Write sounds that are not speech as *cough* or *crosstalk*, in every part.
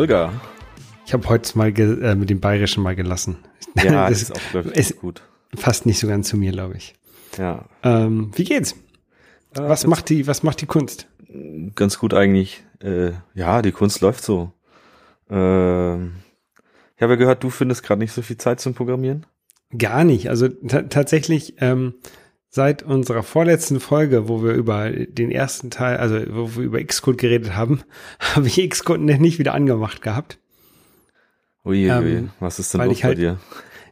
Holger. Ich habe heute mal äh, mit dem Bayerischen mal gelassen. Ja, *laughs* das ist auch ist gut. Fast nicht so ganz zu mir, glaube ich. Ja. Ähm, wie geht's? Äh, was macht die, was macht die Kunst? Ganz gut eigentlich. Äh, ja, die Kunst läuft so. Äh, ich habe ja gehört, du findest gerade nicht so viel Zeit zum Programmieren. Gar nicht. Also tatsächlich ähm, seit unserer vorletzten Folge, wo wir über den ersten Teil, also wo wir über Xcode geredet haben, *laughs* habe ich Xcode nicht wieder angemacht gehabt. Ui, ähm, was ist denn los halt, bei dir?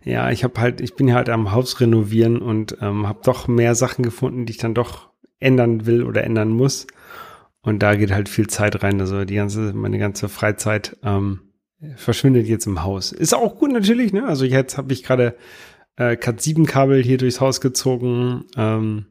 Ja, ich habe halt, ich bin halt am Haus renovieren und ähm, habe doch mehr Sachen gefunden, die ich dann doch ändern will oder ändern muss. Und da geht halt viel Zeit rein. Also die ganze, meine ganze Freizeit ähm, verschwindet jetzt im Haus. Ist auch gut natürlich, ne? Also jetzt habe ich gerade äh, Cat 7 Kabel hier durchs Haus gezogen. Ähm,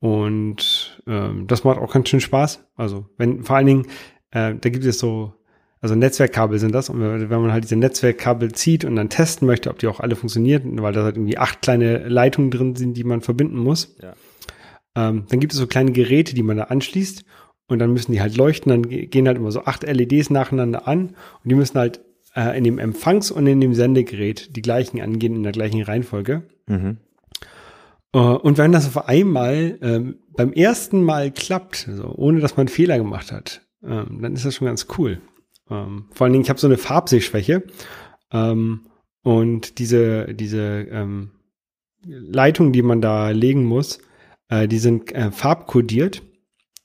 und ähm, das macht auch ganz schön Spaß. Also wenn vor allen Dingen, äh, da gibt es so, also Netzwerkkabel sind das. Und wenn, wenn man halt diese Netzwerkkabel zieht und dann testen möchte, ob die auch alle funktionieren, weil da halt irgendwie acht kleine Leitungen drin sind, die man verbinden muss. Ja. Ähm, dann gibt es so kleine Geräte, die man da anschließt und dann müssen die halt leuchten. Dann gehen halt immer so acht LEDs nacheinander an und die müssen halt äh, in dem Empfangs- und in dem Sendegerät die gleichen angehen in der gleichen Reihenfolge. Mhm. Äh, und wenn das auf einmal ähm, beim ersten Mal klappt, also ohne dass man Fehler gemacht hat, ähm, dann ist das schon ganz cool. Ähm, vor allen Dingen, ich habe so eine Farbsehschwäche ähm, und diese diese ähm, Leitung, die man da legen muss, äh, die sind äh, farbkodiert.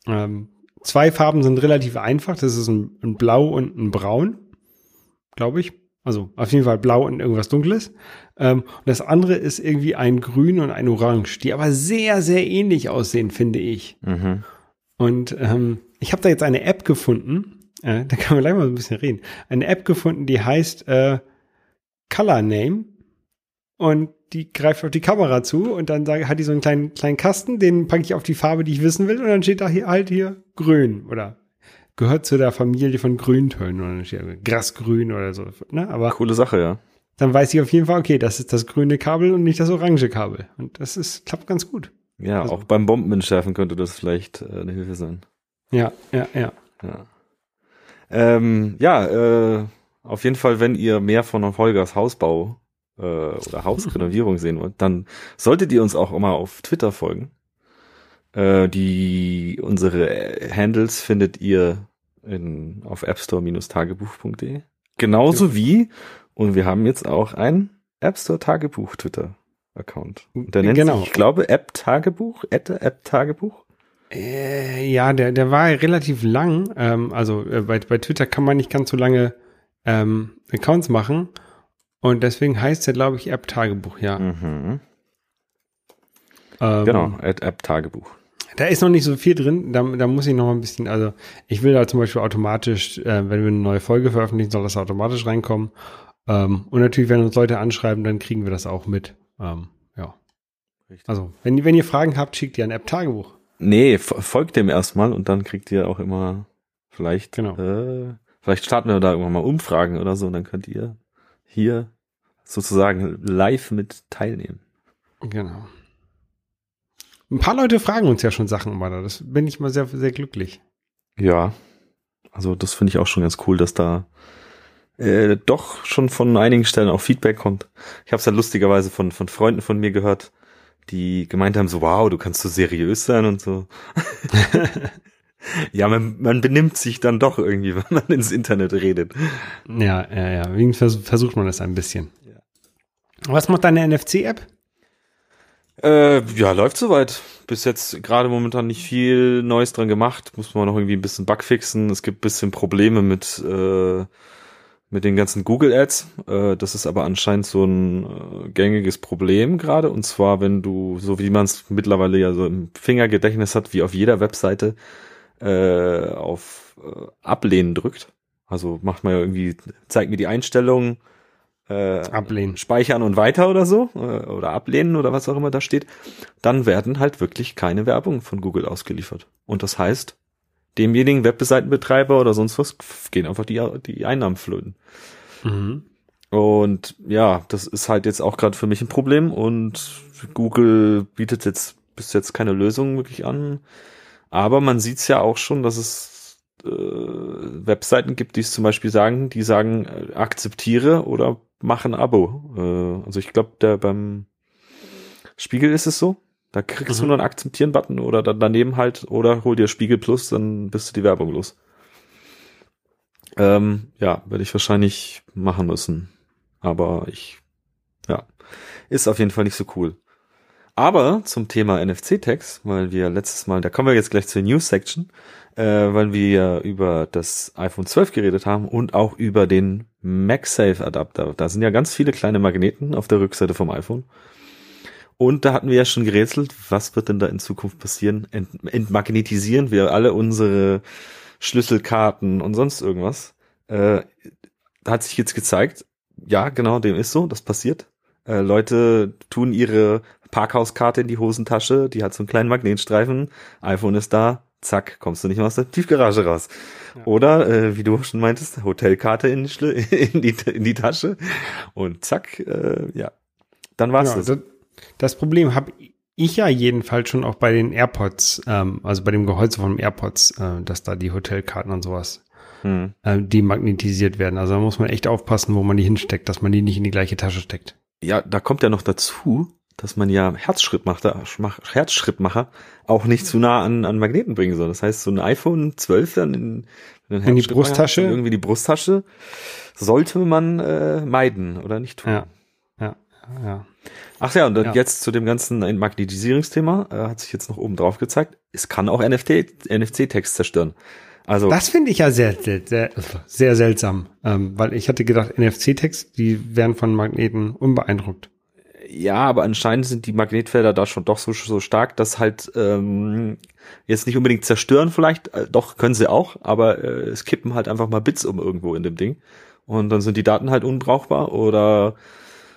Ähm, zwei Farben sind relativ einfach. Das ist ein, ein Blau und ein Braun glaube ich. Also auf jeden Fall blau und irgendwas Dunkles. Ähm, und das andere ist irgendwie ein Grün und ein Orange, die aber sehr, sehr ähnlich aussehen, finde ich. Mhm. Und ähm, ich habe da jetzt eine App gefunden, äh, da kann man gleich mal so ein bisschen reden. Eine App gefunden, die heißt äh, Color Name. Und die greift auf die Kamera zu und dann hat die so einen kleinen, kleinen Kasten, den packe ich auf die Farbe, die ich wissen will, und dann steht da hier halt hier grün oder gehört zu der Familie von Grüntönen oder nicht, Grasgrün oder so. Ne? Aber Coole Sache, ja. Dann weiß ich auf jeden Fall, okay, das ist das grüne Kabel und nicht das orange Kabel. Und das ist, klappt ganz gut. Ja, also, auch beim Bombenentschärfen könnte das vielleicht äh, eine Hilfe sein. Ja, ja, ja. Ja, ähm, ja äh, auf jeden Fall, wenn ihr mehr von Holgers Hausbau äh, oder Hausrenovierung sehen wollt, dann solltet ihr uns auch immer auf Twitter folgen. Äh, die, unsere Handles findet ihr in, auf appstore-tagebuch.de. Genauso wie, und wir haben jetzt auch ein App Store Tagebuch Twitter Account. Und der nennt genau. sich, ich glaube, App Tagebuch, App Tagebuch. Äh, ja, der, der war relativ lang. Ähm, also äh, bei, bei Twitter kann man nicht ganz so lange ähm, Accounts machen. Und deswegen heißt der, glaube ich, App Tagebuch, ja. Mhm. Ähm, genau, App Tagebuch. Da ist noch nicht so viel drin. Da, da muss ich noch mal ein bisschen, also ich will da zum Beispiel automatisch, äh, wenn wir eine neue Folge veröffentlichen, soll das automatisch reinkommen. Ähm, und natürlich, wenn uns Leute anschreiben, dann kriegen wir das auch mit. Ähm, ja. Richtig. Also, wenn, wenn ihr Fragen habt, schickt ihr ein App-Tagebuch. Nee, folgt dem erstmal und dann kriegt ihr auch immer vielleicht, genau. äh, vielleicht starten wir da irgendwann mal Umfragen oder so und dann könnt ihr hier sozusagen live mit teilnehmen. Genau. Ein paar Leute fragen uns ja schon Sachen immer da. Das bin ich mal sehr, sehr glücklich. Ja. Also das finde ich auch schon ganz cool, dass da äh, doch schon von einigen Stellen auch Feedback kommt. Ich habe es ja lustigerweise von, von Freunden von mir gehört, die gemeint haben, so wow, du kannst so seriös sein und so. *laughs* ja, man, man benimmt sich dann doch irgendwie, *laughs* wenn man ins Internet redet. Ja, ja, ja. Wegen versucht man das ein bisschen. Ja. Was macht deine NFC-App? Äh, ja, läuft soweit. Bis jetzt gerade momentan nicht viel Neues dran gemacht. Muss man noch irgendwie ein bisschen Bug fixen. Es gibt bisschen Probleme mit, äh, mit den ganzen Google Ads. Äh, das ist aber anscheinend so ein äh, gängiges Problem gerade. Und zwar, wenn du, so wie man es mittlerweile ja so im Fingergedächtnis hat, wie auf jeder Webseite, äh, auf äh, Ablehnen drückt. Also macht man ja irgendwie, zeigt mir die Einstellungen, äh, ablehnen. speichern und weiter oder so äh, oder ablehnen oder was auch immer da steht, dann werden halt wirklich keine Werbung von Google ausgeliefert. Und das heißt, demjenigen Webseitenbetreiber oder sonst was gehen einfach die, die Einnahmen flöten. Mhm. Und ja, das ist halt jetzt auch gerade für mich ein Problem und Google bietet jetzt bis jetzt keine Lösung wirklich an. Aber man sieht's ja auch schon, dass es äh, Webseiten gibt, die es zum Beispiel sagen, die sagen, äh, akzeptiere oder mach ein Abo. Äh, also ich glaube, der beim Spiegel ist es so. Da kriegst mhm. du nur einen Akzeptieren-Button oder dann daneben halt, oder hol dir Spiegel Plus, dann bist du die Werbung los. Ähm, ja, werde ich wahrscheinlich machen müssen. Aber ich, ja, ist auf jeden Fall nicht so cool. Aber zum Thema NFC-Tags, weil wir letztes Mal, da kommen wir jetzt gleich zur News-Section, äh, weil wir über das iPhone 12 geredet haben und auch über den MagSafe-Adapter. Da sind ja ganz viele kleine Magneten auf der Rückseite vom iPhone. Und da hatten wir ja schon gerätselt, was wird denn da in Zukunft passieren? Ent entmagnetisieren wir alle unsere Schlüsselkarten und sonst irgendwas? Äh, hat sich jetzt gezeigt, ja, genau, dem ist so, das passiert. Äh, Leute tun ihre Parkhauskarte in die Hosentasche, die hat so einen kleinen Magnetstreifen, iPhone ist da, zack, kommst du nicht mehr aus der Tiefgarage raus. Ja. Oder, äh, wie du schon meintest, Hotelkarte in die, *laughs* in die, in die Tasche und zack, äh, ja, dann war's ja, das. Das Problem habe ich ja jedenfalls schon auch bei den AirPods, ähm, also bei dem Gehäuse von AirPods, äh, dass da die Hotelkarten und sowas hm. äh, die magnetisiert werden. Also da muss man echt aufpassen, wo man die hinsteckt, dass man die nicht in die gleiche Tasche steckt. Ja, da kommt ja noch dazu, dass man ja Herzschrittmacher, Herzschrittmacher auch nicht zu nah an, an Magneten bringen soll. Das heißt, so ein iPhone 12 dann in, in, in die Brusttasche, irgendwie die Brusttasche, sollte man äh, meiden oder nicht tun. Ja, ja, ja. Ach ja, und dann ja. jetzt zu dem ganzen Magnetisierungsthema äh, hat sich jetzt noch oben drauf gezeigt. Es kann auch NFT, NFC-Text zerstören. Also das finde ich ja sehr, sehr, sehr, sehr seltsam, ähm, weil ich hatte gedacht, NFC-Text, die werden von Magneten unbeeindruckt. Ja, aber anscheinend sind die Magnetfelder da schon doch so, so stark, dass halt ähm, jetzt nicht unbedingt zerstören vielleicht, äh, doch können sie auch, aber äh, es kippen halt einfach mal Bits um irgendwo in dem Ding und dann sind die Daten halt unbrauchbar oder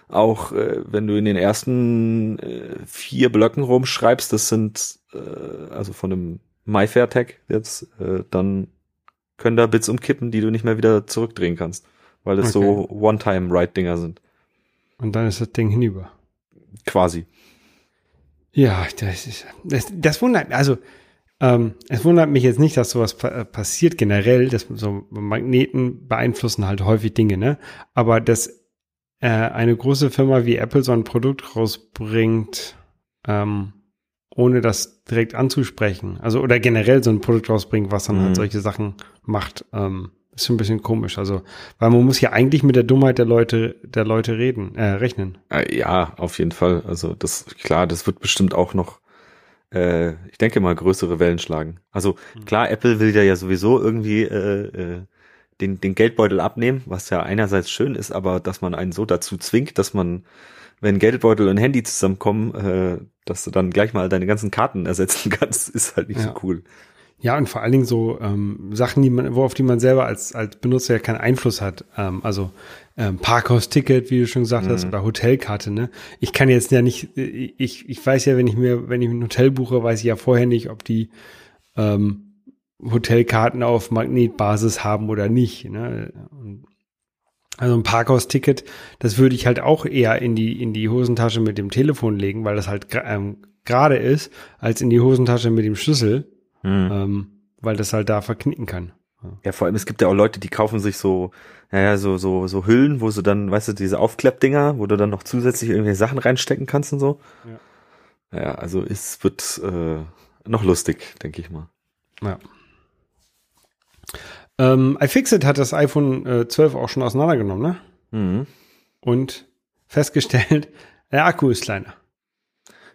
auch äh, wenn du in den ersten äh, vier Blöcken rumschreibst, das sind äh, also von einem MyFair-Tag jetzt, äh, dann können da Bits umkippen, die du nicht mehr wieder zurückdrehen kannst, weil es okay. so One-Time-Write-Dinger sind. Und dann ist das Ding hinüber. Quasi. Ja, das ist, das, das wundert, also, ähm, es wundert mich jetzt nicht, dass sowas pa passiert generell, dass so Magneten beeinflussen halt häufig Dinge, ne? Aber dass äh, eine große Firma wie Apple so ein Produkt rausbringt, ähm, ohne das direkt anzusprechen. Also oder generell so ein Produkt rausbringt, was dann halt mhm. halt solche Sachen macht, ähm, ist schon ein bisschen komisch. Also, weil man muss ja eigentlich mit der Dummheit der Leute, der Leute reden, äh, rechnen. Äh, ja, auf jeden Fall. Also das, klar, das wird bestimmt auch noch, äh, ich denke mal, größere Wellen schlagen. Also mhm. klar, Apple will ja ja sowieso irgendwie äh, äh, den, den Geldbeutel abnehmen, was ja einerseits schön ist, aber dass man einen so dazu zwingt, dass man wenn Geldbeutel und Handy zusammenkommen, äh, dass du dann gleich mal deine ganzen Karten ersetzen *laughs* kannst, ist halt nicht ja. so cool. Ja, und vor allen Dingen so ähm, Sachen, die man, worauf die man selber als, als Benutzer ja keinen Einfluss hat. Ähm, also ähm, Parkhaus-Ticket, wie du schon gesagt mhm. hast, oder Hotelkarte, ne? Ich kann jetzt ja nicht, ich, ich weiß ja, wenn ich mir, wenn ich ein Hotel buche, weiß ich ja vorher nicht, ob die ähm, Hotelkarten auf Magnetbasis haben oder nicht. Ne? Und also ein Parkhaus-Ticket, das würde ich halt auch eher in die, in die Hosentasche mit dem Telefon legen, weil das halt ähm, gerade ist, als in die Hosentasche mit dem Schlüssel, mhm. ähm, weil das halt da verknicken kann. Ja. vor allem, es gibt ja auch Leute, die kaufen sich so, naja, so, so, so Hüllen, wo sie dann, weißt du, diese Aufklappdinger, wo du dann noch zusätzlich irgendwelche Sachen reinstecken kannst und so. Ja, ja also es wird äh, noch lustig, denke ich mal. Ja. Ähm, iFixit hat das iPhone äh, 12 auch schon auseinandergenommen, ne? Mhm. Und festgestellt, *laughs* der Akku ist kleiner.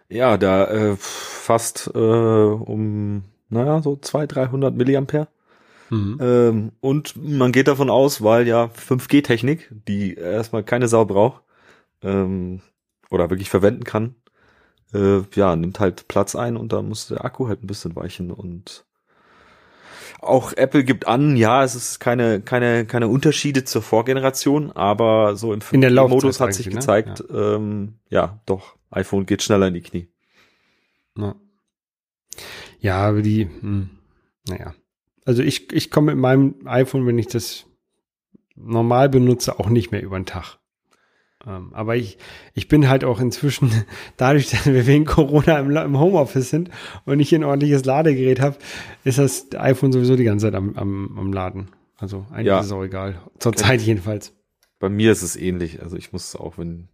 Ja, da äh, fast äh, um, naja, so 200, 300 Milliampere. Mhm. Ähm, und man geht davon aus, weil ja 5G-Technik, die erstmal keine Sau braucht, ähm, oder wirklich verwenden kann, äh, ja, nimmt halt Platz ein und da muss der Akku halt ein bisschen weichen und auch Apple gibt an, ja, es ist keine, keine, keine Unterschiede zur Vorgeneration, aber so im 5G-Modus hat sich ne? gezeigt, ja. Ähm, ja, doch, iPhone geht schneller in die Knie. Ja, ja aber die, hm, naja. Also ich, ich komme mit meinem iPhone, wenn ich das normal benutze, auch nicht mehr über den Tag. Ähm, aber ich, ich bin halt auch inzwischen, *laughs* dadurch, dass wir wegen Corona im, im Homeoffice sind und ich ein ordentliches Ladegerät habe, ist das iPhone sowieso die ganze Zeit am, am, am Laden. Also eigentlich ja. ist es auch egal. Zurzeit jedenfalls. Bei mir ist es ähnlich. Also ich muss auch, wenn,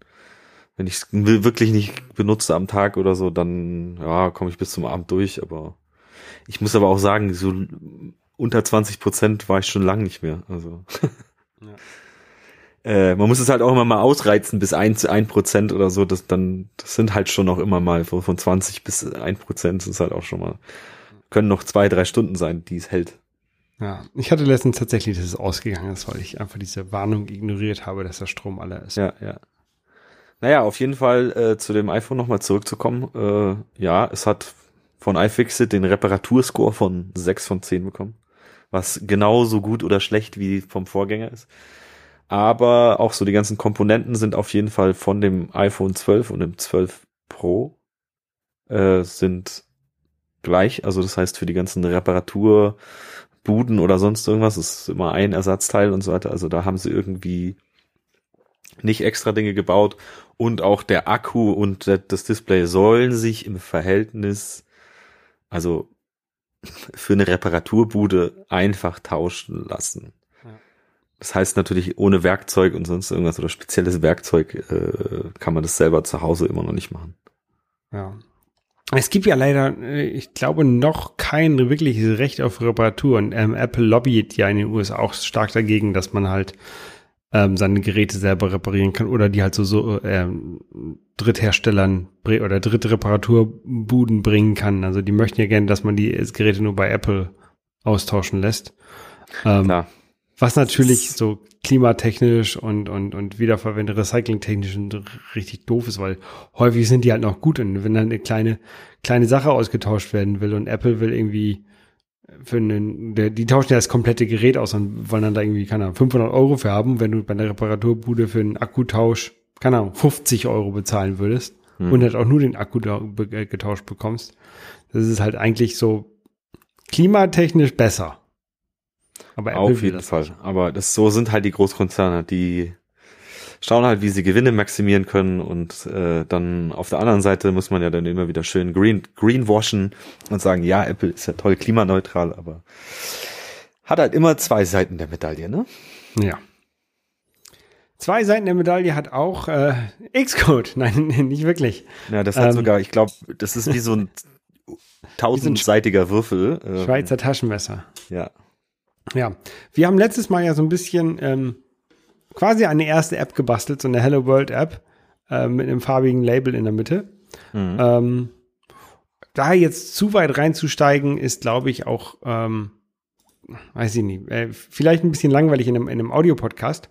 wenn ich es wirklich nicht benutze am Tag oder so, dann ja, komme ich bis zum Abend durch. Aber ich muss aber auch sagen, so unter 20 Prozent war ich schon lang nicht mehr. Also ja. *laughs* äh, man muss es halt auch immer mal ausreizen bis ein zu ein Prozent oder so. Das dann, das sind halt schon noch immer mal von, von 20 bis ein Prozent. Das ist halt auch schon mal können noch zwei drei Stunden sein, die es hält. Ja, ich hatte letztens tatsächlich, dass es ausgegangen ist, weil ich einfach diese Warnung ignoriert habe, dass der Strom alle ist. Ja, ja. Naja, auf jeden Fall äh, zu dem iPhone nochmal zurückzukommen. Äh, ja, es hat von iFixit den Reparaturscore von 6 von 10 bekommen, was genauso gut oder schlecht wie vom Vorgänger ist. Aber auch so die ganzen Komponenten sind auf jeden Fall von dem iPhone 12 und dem 12 Pro äh, sind gleich. Also das heißt für die ganzen Reparatur Buden oder sonst irgendwas. ist immer ein Ersatzteil und so weiter. Also da haben sie irgendwie nicht extra Dinge gebaut. Und auch der Akku und das Display sollen sich im Verhältnis, also für eine Reparaturbude einfach tauschen lassen. Das heißt natürlich, ohne Werkzeug und sonst irgendwas oder spezielles Werkzeug äh, kann man das selber zu Hause immer noch nicht machen. Ja, es gibt ja leider, äh, ich glaube, noch kein wirkliches Recht auf Reparatur. Und ähm, Apple lobbyt ja in den USA auch stark dagegen, dass man halt ähm, seine Geräte selber reparieren kann oder die halt so, so ähm, Drittherstellern oder Drittreparaturbuden bringen kann. Also die möchten ja gerne, dass man die Geräte nur bei Apple austauschen lässt. Ähm, Klar. Was natürlich so klimatechnisch und, und, und wiederverwende recyclingtechnisch richtig doof ist, weil häufig sind die halt noch gut und wenn dann eine kleine, kleine Sache ausgetauscht werden will und Apple will irgendwie für einen, der, die tauschen ja das komplette Gerät aus und wollen dann da irgendwie, keine Ahnung, 500 Euro für haben, wenn du bei der Reparaturbude für einen Akkutausch, keine Ahnung, 50 Euro bezahlen würdest hm. und halt auch nur den Akku getauscht bekommst. Das ist halt eigentlich so klimatechnisch besser. Aber Apple Auf jeden Fall. Nicht. Aber das so sind halt die Großkonzerne, die schauen halt, wie sie Gewinne maximieren können und äh, dann auf der anderen Seite muss man ja dann immer wieder schön green greenwashen und sagen, ja, Apple ist ja toll klimaneutral, aber hat halt immer zwei Seiten der Medaille, ne? Ja. Zwei Seiten der Medaille hat auch äh, Xcode. *laughs* Nein, nicht wirklich. Ja, das hat ähm, sogar, ich glaube, das ist wie so ein *laughs* tausendseitiger Würfel. Ähm, Schweizer Taschenmesser. Ja. Ja, wir haben letztes Mal ja so ein bisschen ähm, quasi eine erste App gebastelt, so eine Hello World App äh, mit einem farbigen Label in der Mitte. Mhm. Ähm, da jetzt zu weit reinzusteigen, ist, glaube ich, auch, ähm, weiß ich nicht, äh, vielleicht ein bisschen langweilig in einem, in einem Audio-Podcast.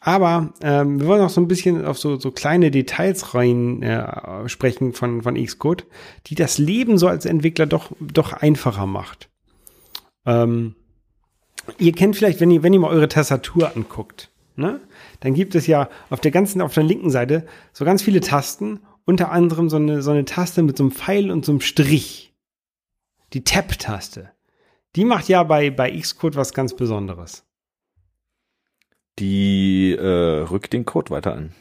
Aber ähm, wir wollen auch so ein bisschen auf so, so kleine Details rein äh, sprechen von, von Xcode, die das Leben so als Entwickler doch, doch einfacher macht. Ähm, ihr kennt vielleicht, wenn ihr, wenn ihr mal eure Tastatur anguckt, ne? Dann gibt es ja auf der ganzen, auf der linken Seite so ganz viele Tasten, unter anderem so eine, so eine Taste mit so einem Pfeil und so einem Strich. Die Tab-Taste. Die macht ja bei, bei Xcode was ganz Besonderes. Die äh, rückt den Code weiter an.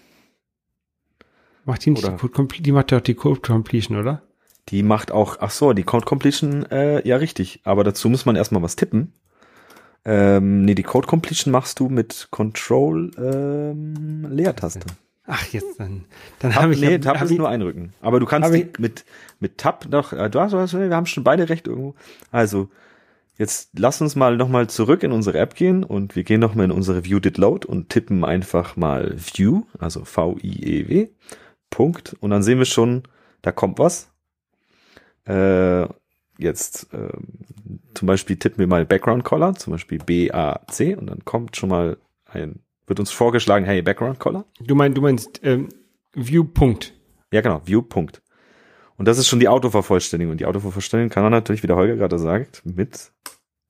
Macht die nicht die Code Die macht doch die Code Completion, oder? Die macht auch, ach so, die Code Completion, äh, ja richtig. Aber dazu muss man erstmal was tippen. Ähm, nee, die Code Completion machst du mit Control ähm, Leertaste. Ach, jetzt dann. Dann habe ich. Nee, Tab hab ist ich, nur einrücken. Aber du kannst die mit, mit Tab noch, äh, du hast, wir haben schon beide recht irgendwo. Also, jetzt lass uns mal nochmal zurück in unsere App gehen und wir gehen nochmal in unsere View did load und tippen einfach mal View, also V-I-E-W, Punkt. Und dann sehen wir schon, da kommt was. Äh, jetzt ähm, zum Beispiel tippen wir mal Background Color, zum Beispiel B-A-C und dann kommt schon mal ein, wird uns vorgeschlagen, hey, Background Color. Du meinst, du meinst ähm, View Punkt. Ja, genau, View Punkt. Und das ist schon die Autovervollständigung. Und die Autovervollständigung kann man natürlich, wie der Holger gerade sagt, mit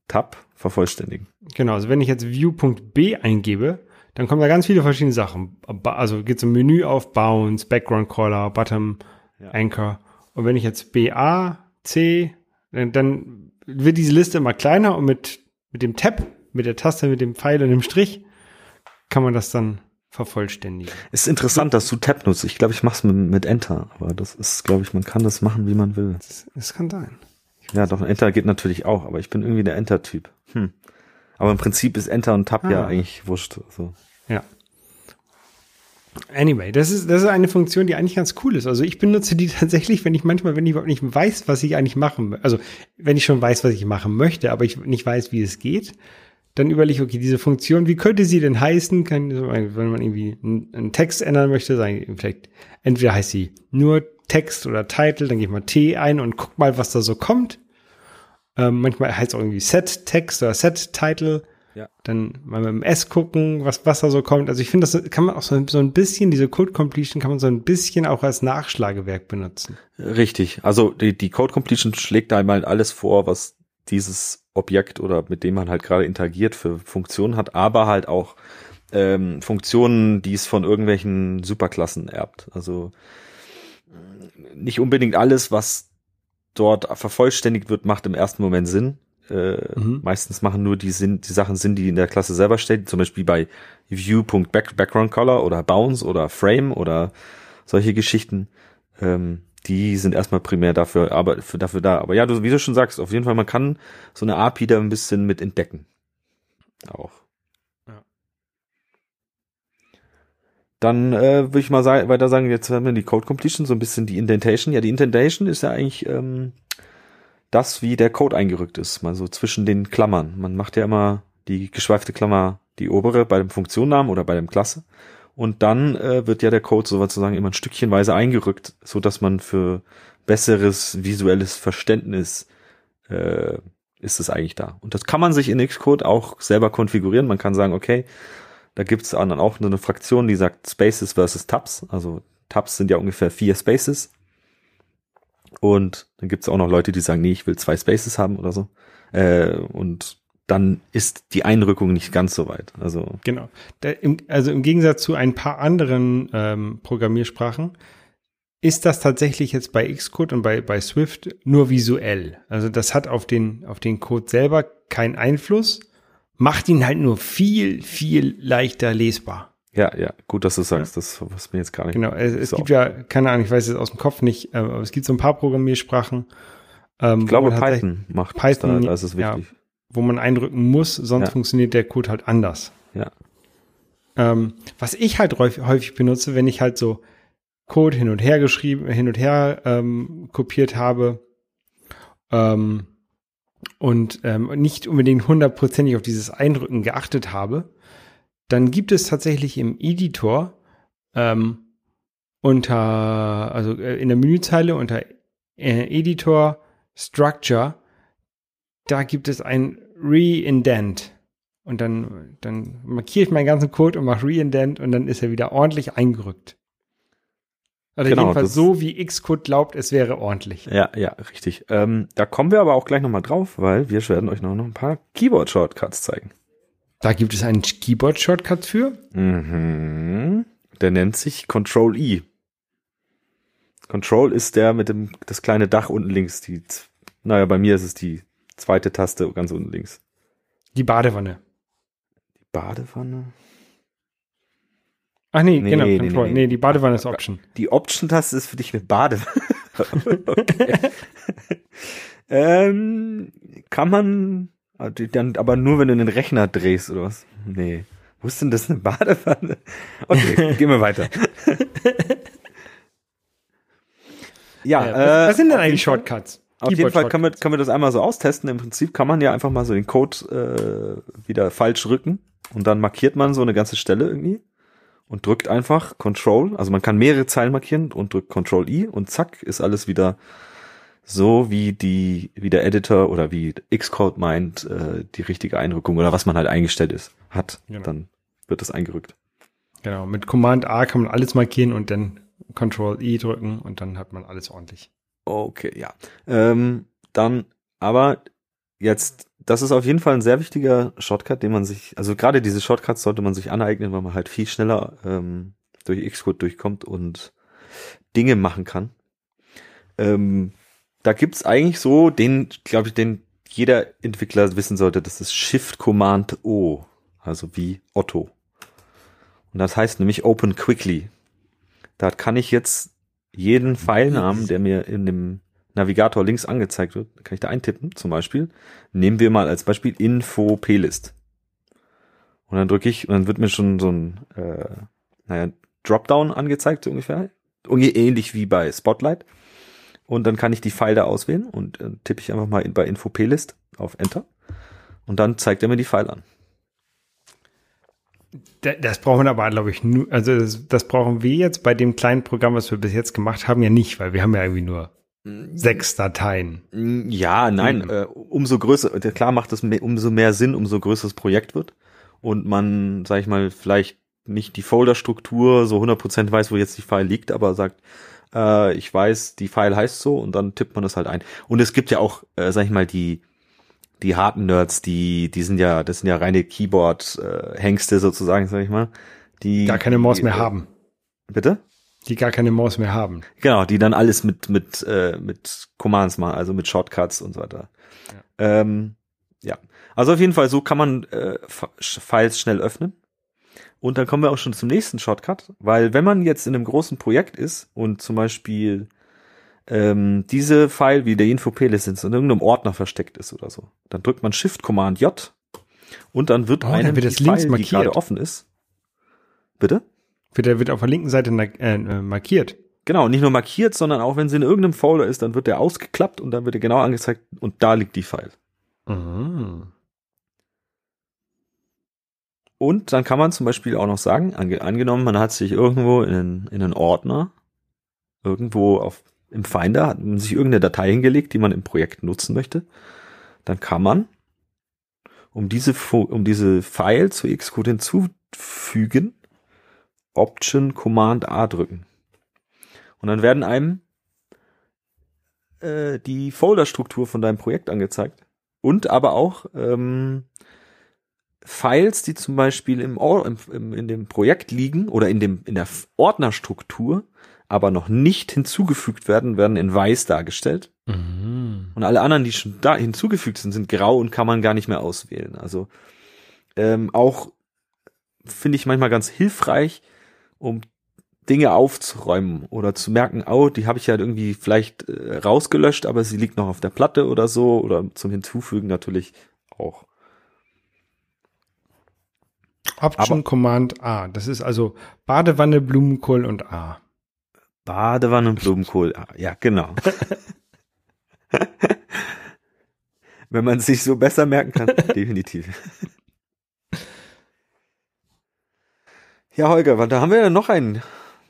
Tab vervollständigen. Genau, also wenn ich jetzt View.b eingebe, dann kommen da ganz viele verschiedene Sachen. Also geht zum Menü auf Bounce, Background Color, Bottom, ja. Anchor. Und wenn ich jetzt BA, C, dann wird diese Liste immer kleiner und mit, mit dem Tab, mit der Taste, mit dem Pfeil und dem Strich kann man das dann vervollständigen. Ist interessant, dass du Tab nutzt. Ich glaube, ich mache es mit, mit Enter, aber das ist, glaube ich, man kann das machen, wie man will. Das, das kann sein. Ja, doch, Enter geht natürlich auch, aber ich bin irgendwie der Enter-Typ. Hm. Aber im Prinzip ist Enter und Tab ah. ja eigentlich wurscht. So. Ja. Anyway, das ist, das ist eine Funktion, die eigentlich ganz cool ist. Also ich benutze die *laughs* tatsächlich, wenn ich manchmal, wenn ich überhaupt nicht weiß, was ich eigentlich machen, also wenn ich schon weiß, was ich machen möchte, aber ich nicht weiß, wie es geht, dann überlege ich, okay, diese Funktion, wie könnte sie denn heißen? Kann, wenn man irgendwie einen Text ändern möchte, sagen vielleicht, entweder heißt sie nur Text oder Title, dann gehe ich mal T ein und guck mal, was da so kommt. Ähm, manchmal heißt es auch irgendwie Set Text oder Set Title. Ja. Dann mal mit dem S gucken, was, was da so kommt. Also ich finde, das kann man auch so, so ein bisschen, diese Code Completion kann man so ein bisschen auch als Nachschlagewerk benutzen. Richtig. Also die, die Code Completion schlägt einmal alles vor, was dieses Objekt oder mit dem man halt gerade interagiert für Funktionen hat, aber halt auch ähm, Funktionen, die es von irgendwelchen Superklassen erbt. Also nicht unbedingt alles, was dort vervollständigt wird, macht im ersten Moment Sinn. Äh, mhm. Meistens machen nur die, Sinn, die Sachen Sinn, die in der Klasse selber steht, zum Beispiel bei View.backgroundColor oder Bounce oder Frame oder solche Geschichten. Ähm, die sind erstmal primär dafür, aber für, dafür da. Aber ja, du, wie du schon sagst, auf jeden Fall, man kann so eine API da ein bisschen mit entdecken. Auch. Ja. Dann äh, würde ich mal sagen, weiter sagen, jetzt haben wir die Code Completion, so ein bisschen die Indentation. Ja, die Indentation ist ja eigentlich ähm, das, wie der Code eingerückt ist, mal so zwischen den Klammern. Man macht ja immer die geschweifte Klammer, die obere bei dem Funktionnamen oder bei dem Klasse. Und dann äh, wird ja der Code sozusagen immer ein Stückchenweise eingerückt, so dass man für besseres visuelles Verständnis äh, ist es eigentlich da. Und das kann man sich in Xcode auch selber konfigurieren. Man kann sagen, okay, da gibt es dann auch eine Fraktion, die sagt Spaces versus Tabs. Also Tabs sind ja ungefähr vier Spaces. Und dann gibt es auch noch Leute, die sagen, nee, ich will zwei Spaces haben oder so. Äh, und dann ist die Einrückung nicht ganz so weit. Also genau. Im, also im Gegensatz zu ein paar anderen ähm, Programmiersprachen ist das tatsächlich jetzt bei Xcode und bei, bei Swift nur visuell. Also das hat auf den, auf den Code selber keinen Einfluss, macht ihn halt nur viel, viel leichter lesbar. Ja, ja, gut, dass du sagst, das was mir jetzt gar nicht. Genau, es, es gibt ja, keine Ahnung, ich weiß es aus dem Kopf nicht, äh, aber es gibt so ein paar Programmiersprachen. Ähm, ich glaube, Python macht Python, da, da ist es wichtig. Ja, wo man eindrücken muss, sonst ja. funktioniert der Code halt anders. Ja. Ähm, was ich halt häufig benutze, wenn ich halt so Code hin und her geschrieben, hin und her ähm, kopiert habe ähm, und ähm, nicht unbedingt hundertprozentig auf dieses Eindrücken geachtet habe, dann gibt es tatsächlich im Editor ähm, unter, also äh, in der Menüzeile unter äh, Editor Structure, da gibt es ein Reindent. Und dann, dann markiere ich meinen ganzen Code und mache Reindent und dann ist er wieder ordentlich eingerückt. Oder genau, jedenfalls so, wie Xcode glaubt, es wäre ordentlich. Ja, ja, richtig. Ähm, da kommen wir aber auch gleich nochmal drauf, weil wir werden euch noch, noch ein paar Keyboard-Shortcuts zeigen. Da gibt es einen Keyboard-Shortcut für? Mhm. Der nennt sich Control I. Control ist der mit dem, das kleine Dach unten links. Die, naja, bei mir ist es die zweite Taste ganz unten links. Die Badewanne. Die Badewanne? Ach nee, nee genau, nee, Control. Nee, nee, die Badewanne ist Option. Die Option-Taste ist für dich eine Badewanne. *laughs* *laughs* ähm, kann man dann aber nur, wenn du den Rechner drehst oder was? Nee. Wo ist denn das eine Badewanne? Okay, *laughs* gehen wir weiter. ja, äh, was sind denn eigentlich Shortcuts? Auf jeden Fall können wir, können wir das einmal so austesten. Im Prinzip kann man ja einfach mal so den Code äh, wieder falsch rücken und dann markiert man so eine ganze Stelle irgendwie und drückt einfach Control. Also man kann mehrere Zeilen markieren und drückt Control I und zack ist alles wieder so wie die wie der Editor oder wie Xcode meint äh, die richtige Einrückung oder was man halt eingestellt ist hat. Genau. Dann wird das eingerückt. Genau. Mit Command A kann man alles markieren und dann Control I drücken und dann hat man alles ordentlich. Okay, ja. Ähm, dann, aber jetzt, das ist auf jeden Fall ein sehr wichtiger Shortcut, den man sich, also gerade diese Shortcuts sollte man sich aneignen, weil man halt viel schneller ähm, durch Xcode durchkommt und Dinge machen kann. Ähm, da gibt's eigentlich so den, glaube ich, den jeder Entwickler wissen sollte, das ist Shift Command O, also wie Otto. Und das heißt nämlich Open Quickly. Da kann ich jetzt jeden Pfeilnamen, der mir in dem Navigator links angezeigt wird, kann ich da eintippen, zum Beispiel. Nehmen wir mal als Beispiel Info Plist. Und dann drücke ich, und dann wird mir schon so ein, äh, naja, Dropdown angezeigt, so ungefähr. Ungefähr ähnlich wie bei Spotlight. Und dann kann ich die File da auswählen und äh, tippe ich einfach mal in, bei Info Plist auf Enter. Und dann zeigt er mir die File an. Das brauchen wir aber, glaube ich, nur, also das, das, brauchen wir jetzt bei dem kleinen Programm, was wir bis jetzt gemacht haben, ja nicht, weil wir haben ja irgendwie nur sechs Dateien. Ja, nein, mhm. äh, umso größer, klar macht es umso mehr Sinn, umso größer das Projekt wird und man, sag ich mal, vielleicht nicht die Folderstruktur so 100% weiß, wo jetzt die File liegt, aber sagt, äh, ich weiß, die File heißt so und dann tippt man das halt ein. Und es gibt ja auch, äh, sag ich mal, die die harten Nerds, die, die sind ja, das sind ja reine Keyboard-Hengste sozusagen, sag ich mal. Die gar keine Maus mehr äh, haben. Bitte? Die gar keine Maus mehr haben. Genau, die dann alles mit, mit, äh, mit Commands machen, also mit Shortcuts und so weiter. Ja. Ähm, ja. Also auf jeden Fall, so kann man äh, Files schnell öffnen. Und dann kommen wir auch schon zum nächsten Shortcut, weil wenn man jetzt in einem großen Projekt ist und zum Beispiel ähm, diese File wie der Info-P-List in irgendeinem Ordner versteckt ist oder so. Dann drückt man Shift-Command-J und dann wird oh, einem dann wird das die File, markiert. die gerade offen ist. Bitte? Der wird auf der linken Seite äh, markiert. Genau, nicht nur markiert, sondern auch wenn sie in irgendeinem Folder ist, dann wird der ausgeklappt und dann wird er genau angezeigt und da liegt die File. Mhm. Und dann kann man zum Beispiel auch noch sagen, ange angenommen, man hat sich irgendwo in, in einen Ordner irgendwo auf im Finder hat man sich irgendeine Datei hingelegt, die man im Projekt nutzen möchte, dann kann man, um diese, um diese File zu Xcode hinzufügen, Option Command A drücken. Und dann werden einem äh, die Folderstruktur von deinem Projekt angezeigt. Und aber auch ähm, Files, die zum Beispiel im, im, in dem Projekt liegen oder in, dem, in der Ordnerstruktur, aber noch nicht hinzugefügt werden, werden in weiß dargestellt. Mhm. Und alle anderen, die schon da hinzugefügt sind, sind grau und kann man gar nicht mehr auswählen. Also ähm, auch finde ich manchmal ganz hilfreich, um Dinge aufzuräumen oder zu merken, oh, die habe ich ja irgendwie vielleicht äh, rausgelöscht, aber sie liegt noch auf der Platte oder so oder zum Hinzufügen natürlich auch. Option aber, Command A. Das ist also Badewanne, Blumenkohl und A. Badewanne und Blumenkohl. Ah, ja, genau. *laughs* Wenn man sich so besser merken kann, *laughs* definitiv. Ja, Holger, da haben wir ja noch einen.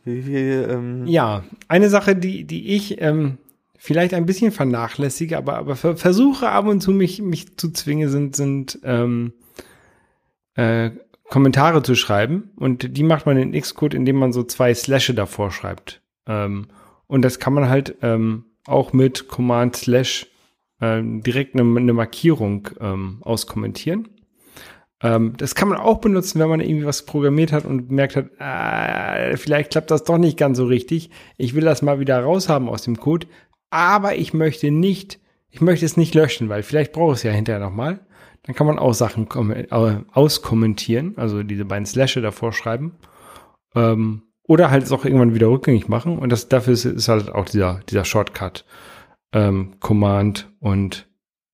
Wie, wie, ähm ja, eine Sache, die, die ich ähm, vielleicht ein bisschen vernachlässige, aber, aber versuche ab und zu mich, mich zu zwingen, sind, sind ähm, äh, Kommentare zu schreiben. Und die macht man in Xcode, indem man so zwei Slashe davor schreibt. Ähm, und das kann man halt ähm, auch mit Command Slash ähm, direkt eine, eine Markierung ähm, auskommentieren. Ähm, das kann man auch benutzen, wenn man irgendwie was programmiert hat und merkt hat, äh, vielleicht klappt das doch nicht ganz so richtig. Ich will das mal wieder raushaben aus dem Code, aber ich möchte nicht, ich möchte es nicht löschen, weil vielleicht brauche ich es ja hinterher nochmal. Dann kann man auch Sachen auskommentieren, also diese beiden Slashe davor schreiben. Ähm, oder halt es auch irgendwann wieder rückgängig machen. Und das, dafür ist, ist halt auch dieser, dieser Shortcut. Ähm, Command und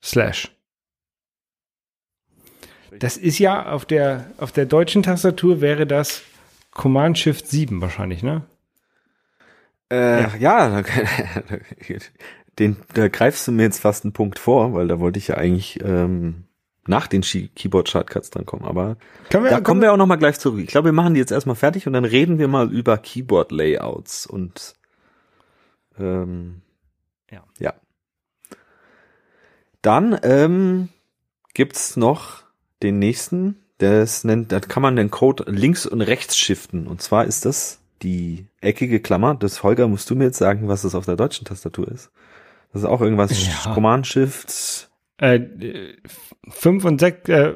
Slash. Das ist ja auf der, auf der deutschen Tastatur wäre das Command Shift 7 wahrscheinlich, ne? Äh, ja, ja *laughs* den, da greifst du mir jetzt fast einen Punkt vor, weil da wollte ich ja eigentlich ähm, nach den Keyboard-Shortcuts dann kommen. Aber wir, da kommen wir auch noch mal gleich zurück. Ich glaube, wir machen die jetzt erstmal fertig und dann reden wir mal über Keyboard-Layouts und ähm, ja. ja. Dann ähm, gibt's noch den nächsten, das nennt, da kann man den Code links und rechts shiften. Und zwar ist das die eckige Klammer. Das Holger musst du mir jetzt sagen, was das auf der deutschen Tastatur ist. Das ist auch irgendwas ja. Command Shift äh, fünf und sechs, äh,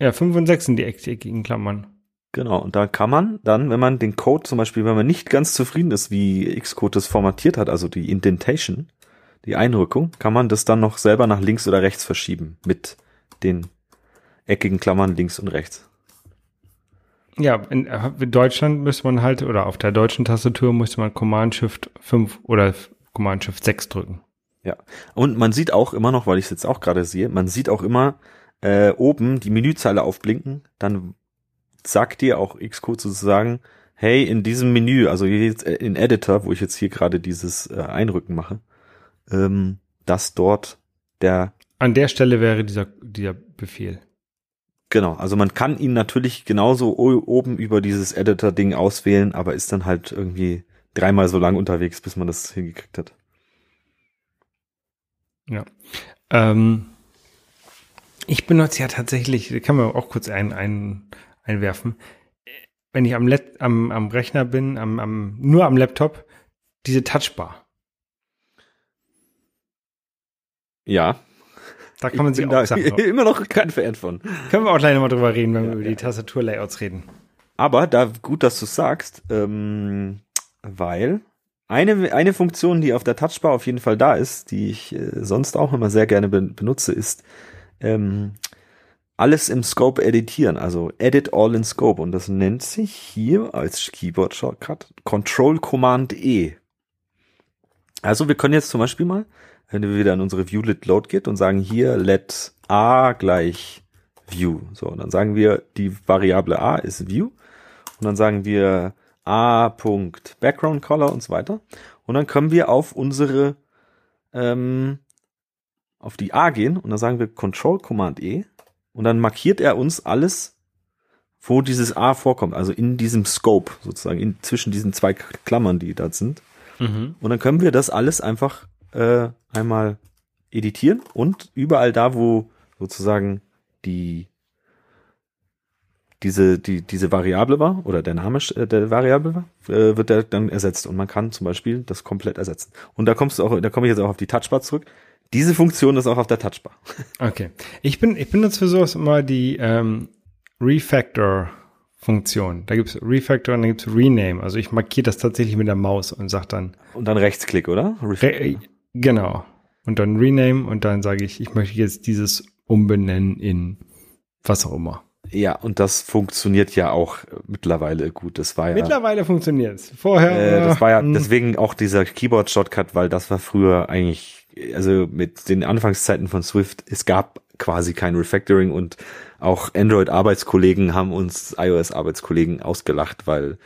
ja, fünf und sechs sind die eckigen Klammern. Genau, und da kann man dann, wenn man den Code zum Beispiel, wenn man nicht ganz zufrieden ist, wie Xcode das formatiert hat, also die Indentation, die Einrückung, kann man das dann noch selber nach links oder rechts verschieben mit den eckigen Klammern links und rechts. Ja, in, äh, in Deutschland müsste man halt, oder auf der deutschen Tastatur müsste man Command Shift 5 oder Command Shift 6 drücken. Ja. Und man sieht auch immer noch, weil ich es jetzt auch gerade sehe, man sieht auch immer äh, oben die Menüzeile aufblinken, dann sagt dir auch Xcode sozusagen, hey, in diesem Menü, also jetzt in Editor, wo ich jetzt hier gerade dieses äh, Einrücken mache, ähm, dass dort der An der Stelle wäre dieser, dieser Befehl. Genau, also man kann ihn natürlich genauso oben über dieses Editor-Ding auswählen, aber ist dann halt irgendwie dreimal so lang unterwegs, bis man das hingekriegt hat. Ja. Ähm, ich benutze ja tatsächlich, kann man auch kurz ein, ein, einwerfen, wenn ich am, Let am, am Rechner bin, am, am, nur am Laptop, diese Touchbar. Ja. Da kann man sich auch da Sachen *laughs* immer noch kein Fan von. Können wir auch gleich nochmal drüber reden, wenn Ja, wir über ja. die Tastaturlayouts reden. Aber da gut, dass du sagst, ähm, weil eine, eine Funktion, die auf der Touchbar auf jeden Fall da ist, die ich äh, sonst auch immer sehr gerne ben- benutze, ist ähm, alles im Scope editieren, also Edit All in Scope. Und das nennt sich hier als Keyboard Shortcut Control Command E. Also wir können jetzt zum Beispiel mal, wenn wir wieder in unsere Viewlet Load geht und sagen hier let A gleich View. So, und dann sagen wir, die Variable A ist View. Und dann sagen wir A. Background Color und so weiter. Und dann können wir auf unsere, ähm, auf die A gehen und dann sagen wir Control Command E. Und dann markiert er uns alles, wo dieses A vorkommt. Also in diesem Scope sozusagen, in, zwischen diesen zwei Klammern, die da sind. Und dann können wir das alles einfach äh, einmal editieren und überall da, wo sozusagen die diese die diese Variable war oder der Name äh, der Variable war, äh, wird der dann ersetzt und man kann zum Beispiel das komplett ersetzen. Und da kommst du auch, da komme ich jetzt auch auf die Touchbar zurück. Diese Funktion ist auch auf der Touchbar. *laughs* Okay. Ich bin, ich benutze für sowas immer die ähm, Refactor-Funktion. Da gibt's Refactor und dann gibt's Rename. Also ich markiere das tatsächlich mit der Maus und sag dann, Und dann Rechtsklick, oder? Re äh, genau. Und dann Rename und dann sage ich, ich möchte jetzt dieses umbenennen in was auch immer. Ja, und das funktioniert ja auch mittlerweile gut. Das war ja Mittlerweile funktioniert's. Vorher. Äh, das war ja mh, deswegen auch dieser Keyboard-Shortcut, weil das war früher eigentlich, also mit den Anfangszeiten von Swift, es gab quasi kein Refactoring und auch Android-Arbeitskollegen haben uns iOS-Arbeitskollegen ausgelacht, weil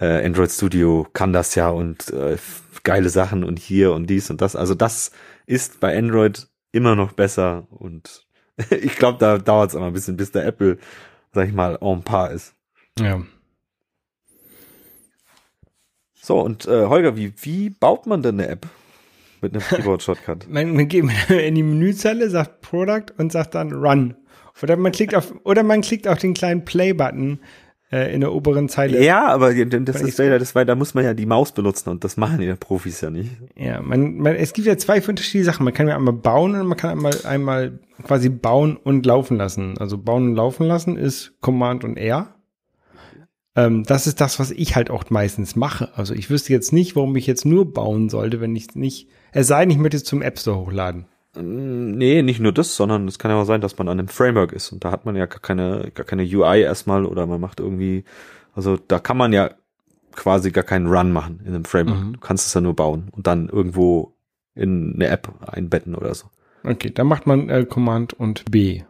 äh, Android Studio kann das ja und äh, geile Sachen und hier und dies und das. Also das ist bei Android immer noch besser und *laughs* ich glaube, da dauert es aber ein bisschen, bis der Apple, sag ich mal, en par ist. ja. So, und äh, Holger, wie, wie baut man denn eine App mit einem Keyboard-Shortcut? *laughs* Man, man geht *laughs* in die Menüzeile, sagt Product und sagt dann Run. Oder man klickt auf, oder man klickt auf den kleinen Play-Button äh, in der oberen Zeile. ja, aber das ist ja, das war, da muss man ja die Maus benutzen und das machen die Profis ja nicht. Ja, man, man, es gibt ja zwei unterschiedliche Sachen. Man kann ja einmal bauen und man kann einmal, einmal quasi bauen und laufen lassen. Also bauen und laufen lassen ist Command und R. Ähm, das ist das, was ich halt auch meistens mache. Also ich wüsste jetzt nicht, warum ich jetzt nur bauen sollte, wenn ich nicht, es sei denn, ich möchte es zum App Store hochladen. Mm, Nee, nicht nur das, sondern es kann ja auch sein, dass man an einem Framework ist und da hat man ja gar keine, gar keine UI erstmal oder man macht irgendwie, also da kann man ja quasi gar keinen Run machen in einem Framework. Mhm. Du kannst es ja nur bauen und dann irgendwo in eine App einbetten oder so. Okay, dann macht man äh, Command und B.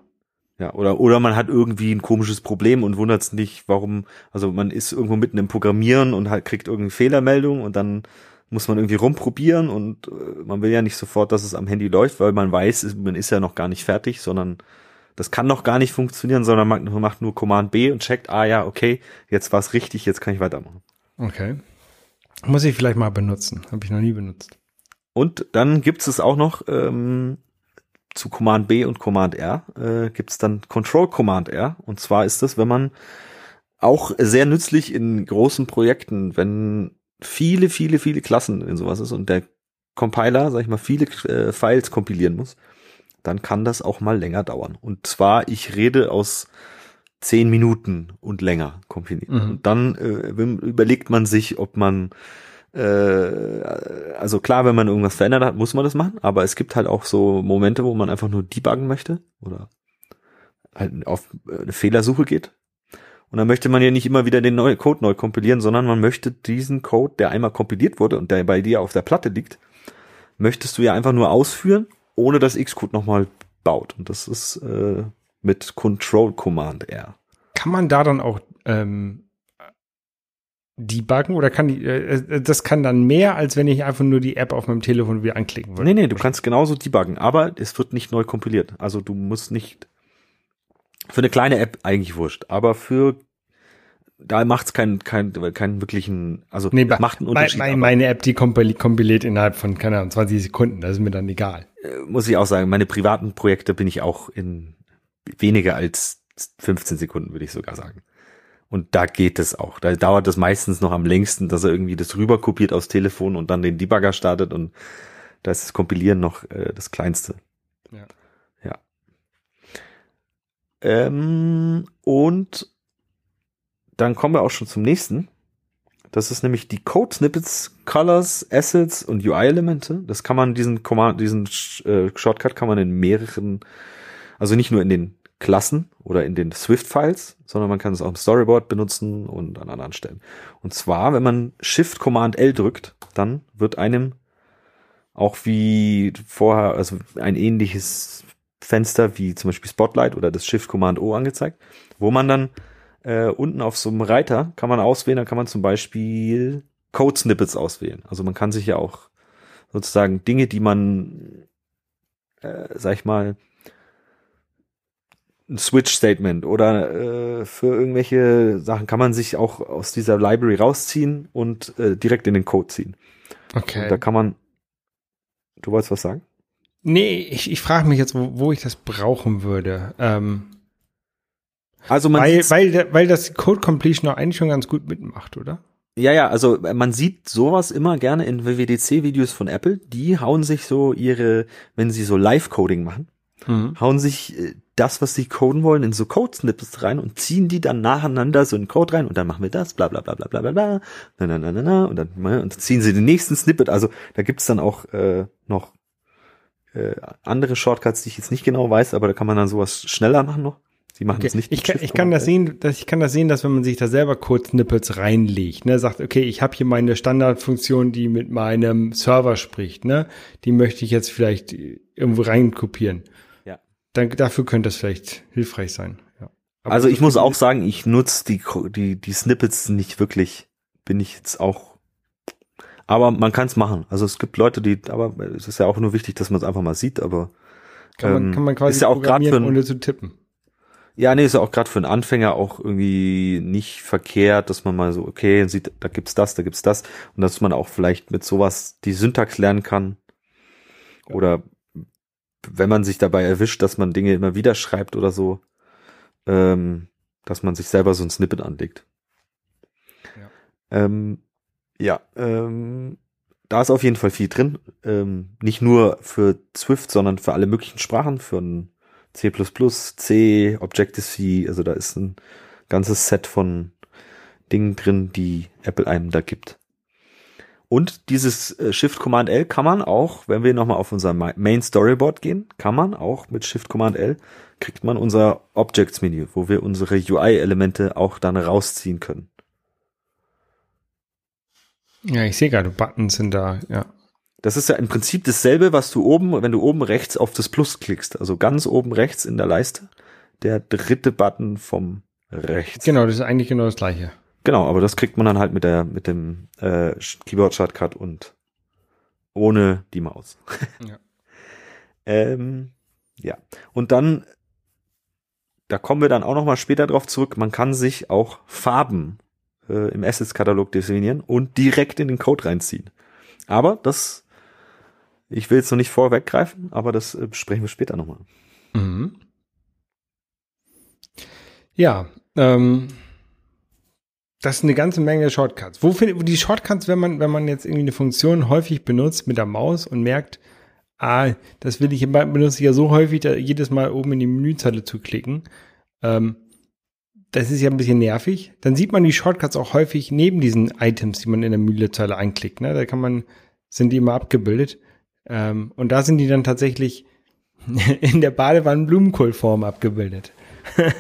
Ja, oder, oder man hat irgendwie ein komisches Problem und wundert sich nicht, warum, also man ist irgendwo mitten im Programmieren und halt kriegt irgendeine Fehlermeldung und dann muss man irgendwie rumprobieren und äh, man will ja nicht sofort, dass es am Handy läuft, weil man weiß, es- man ist ja noch gar nicht fertig, sondern das kann noch gar nicht funktionieren, sondern man macht nur Command B und checkt, ah ja, okay, jetzt war es richtig, jetzt kann ich weitermachen. Okay. Muss ich vielleicht mal benutzen. Habe ich noch nie benutzt. Und dann gibt's es auch noch ähm, zu Command B und Command R äh, gibt's dann Control Command R. Und zwar ist das, wenn man auch sehr nützlich in großen Projekten, wenn viele, viele, viele Klassen in sowas ist und der Compiler, sag ich mal, viele äh, Files kompilieren muss, dann kann das auch mal länger dauern. Und zwar, ich rede aus zehn Minuten und länger kompilieren. Mhm. Und dann äh, überlegt man sich, ob man äh, also klar, wenn man irgendwas verändert hat, muss man das machen, aber es gibt halt auch so Momente, wo man einfach nur debuggen möchte oder halt auf eine Fehlersuche geht. Und dann möchte man ja nicht immer wieder den neuen Code neu kompilieren, sondern man möchte diesen Code, der einmal kompiliert wurde und der bei dir auf der Platte liegt, möchtest du ja einfach nur ausführen, ohne dass Xcode nochmal baut. Und das ist äh, mit Control Command R. Kann man da dann auch ähm, debuggen oder kann die, äh, das kann dann mehr, als wenn ich einfach nur die App auf meinem Telefon wieder anklicken würde? Nee, nee, du kannst genauso debuggen, aber es wird nicht neu kompiliert. Also du musst nicht für eine kleine App eigentlich wurscht, aber für da macht es keinen keinen keinen wirklichen, also nee, macht einen Unterschied. Meine, meine App, die kompiliert, innerhalb von, keine Ahnung, 20 Sekunden, das ist mir dann egal. Äh, muss ich auch sagen, meine privaten Projekte bin ich auch in weniger als 15 Sekunden, würde ich sogar sagen. Und da geht es auch. Da dauert es meistens noch am längsten, dass er irgendwie das rüber kopiert aufs Telefon und dann den Debugger startet und da ist das Kompilieren noch äh, das Kleinste. Ja. Ähm, und dann kommen wir auch schon zum nächsten. Das ist nämlich die Code Snippets, Colors, Assets und UI-Elemente. Das kann man diesen Command, diesen äh, Shortcut kann man in mehreren, also nicht nur in den Klassen oder in den Swift-Files, sondern man kann es auch im Storyboard benutzen und an anderen Stellen. Und zwar, wenn man Shift Command L drückt, dann wird einem auch wie vorher, also ein ähnliches Fenster wie zum Beispiel Spotlight oder das Shift Command O angezeigt, wo man dann äh, unten auf so einem Reiter kann man auswählen, da kann man zum Beispiel Code Snippets auswählen. Also man kann sich ja auch sozusagen Dinge, die man, äh, sag ich mal, ein Switch-Statement oder äh, für irgendwelche Sachen kann man sich auch aus dieser Library rausziehen und äh, direkt in den Code ziehen. Okay. Und da kann man. Du wolltest was sagen? Nee, ich, ich frage mich jetzt, wo, wo ich das brauchen würde. Ähm, also man weil, weil, weil das Code Completion auch eigentlich schon ganz gut mitmacht, oder? Ja, ja, also man sieht sowas immer gerne in WWDC-Videos von Apple. Die hauen sich so ihre, wenn sie so Live-Coding machen, mhm. hauen sich äh, das, was sie coden wollen, in so Code-Snippets rein und ziehen die dann nacheinander so in Code rein und dann machen wir das, bla bla bla bla bla bla bla, na, na, na, na, na, und dann ne, und ziehen sie den nächsten Snippet. Also da gibt's dann auch äh, noch äh, andere Shortcuts, die ich jetzt nicht genau weiß, aber da kann man dann sowas schneller machen noch. Sie machen okay. es nicht. Ich kann, ich kann das sehen, dass ich kann das sehen, dass wenn man sich da selber Code-Snippets reinlegt, ne, sagt, okay, ich habe hier meine Standardfunktion, die mit meinem Server spricht, ne, die möchte ich jetzt vielleicht irgendwo reinkopieren dann dafür könnte das vielleicht hilfreich sein. Ja. also ich muss auch sagen, ich nutze die, die, die Snippets nicht wirklich. Bin ich jetzt auch. Aber man kann es machen. Also es gibt Leute, die, aber es ist ja auch nur wichtig, dass man es einfach mal sieht, aber kann man, ähm, kann man quasi ist ja auch gerade für ohne zu tippen. Ja, nee, ist ja auch gerade für einen Anfänger auch irgendwie nicht verkehrt, dass man mal so, okay, sieht, da gibt's das, da gibt's das und dass man auch vielleicht mit sowas die Syntax lernen kann. Oder wenn man sich dabei erwischt, dass man Dinge immer wieder schreibt oder so, ähm, dass man sich selber so ein Snippet anlegt. Ja, ähm, ja ähm, da ist auf jeden Fall viel drin. Ähm, nicht nur für Swift, sondern für alle möglichen Sprachen, für ein C++, C, Objective-C, also da ist ein ganzes Set von Dingen drin, die Apple einem da gibt. Und dieses äh, Shift Command L kann man auch, wenn wir nochmal auf unser Main Storyboard gehen, kann man auch mit Shift Command L kriegt man unser Objects Menü, wo wir unsere UI Elemente auch dann rausziehen können. Ja, ich sehe gerade, Buttons sind da, ja. Das ist ja im Prinzip dasselbe, was du oben, wenn du oben rechts auf das Plus klickst, also ganz oben rechts in der Leiste, der dritte Button vom rechts. Genau, das ist eigentlich genau das gleiche. Genau, aber das kriegt man dann halt mit der mit dem äh, Keyboard Shortcut und ohne die Maus. *laughs* ja. ähm, ja. Und dann da kommen wir dann auch noch mal später drauf zurück. Man kann sich auch Farben äh, im Assets-Katalog definieren und direkt in den Code reinziehen. Aber das, ich will jetzt noch nicht vorweggreifen, aber das äh, besprechen wir später nochmal. Mhm. Ja, ähm, das ist eine ganze Menge Shortcuts. Wo findet die Shortcuts, wenn man, wenn man jetzt irgendwie eine Funktion häufig benutzt mit der Maus und merkt, ah, das will ich benutze ich ja so häufig, da jedes Mal oben in die Menüzeile zu klicken. Ähm, das ist ja ein bisschen nervig. Dann sieht man die Shortcuts auch häufig neben diesen Items, die man in der Menüzeile einklickt. Ne? Da kann man, sind die immer abgebildet. Ähm, und da sind die dann tatsächlich *laughs* in der Badewanne Blumenkohlform abgebildet. *laughs*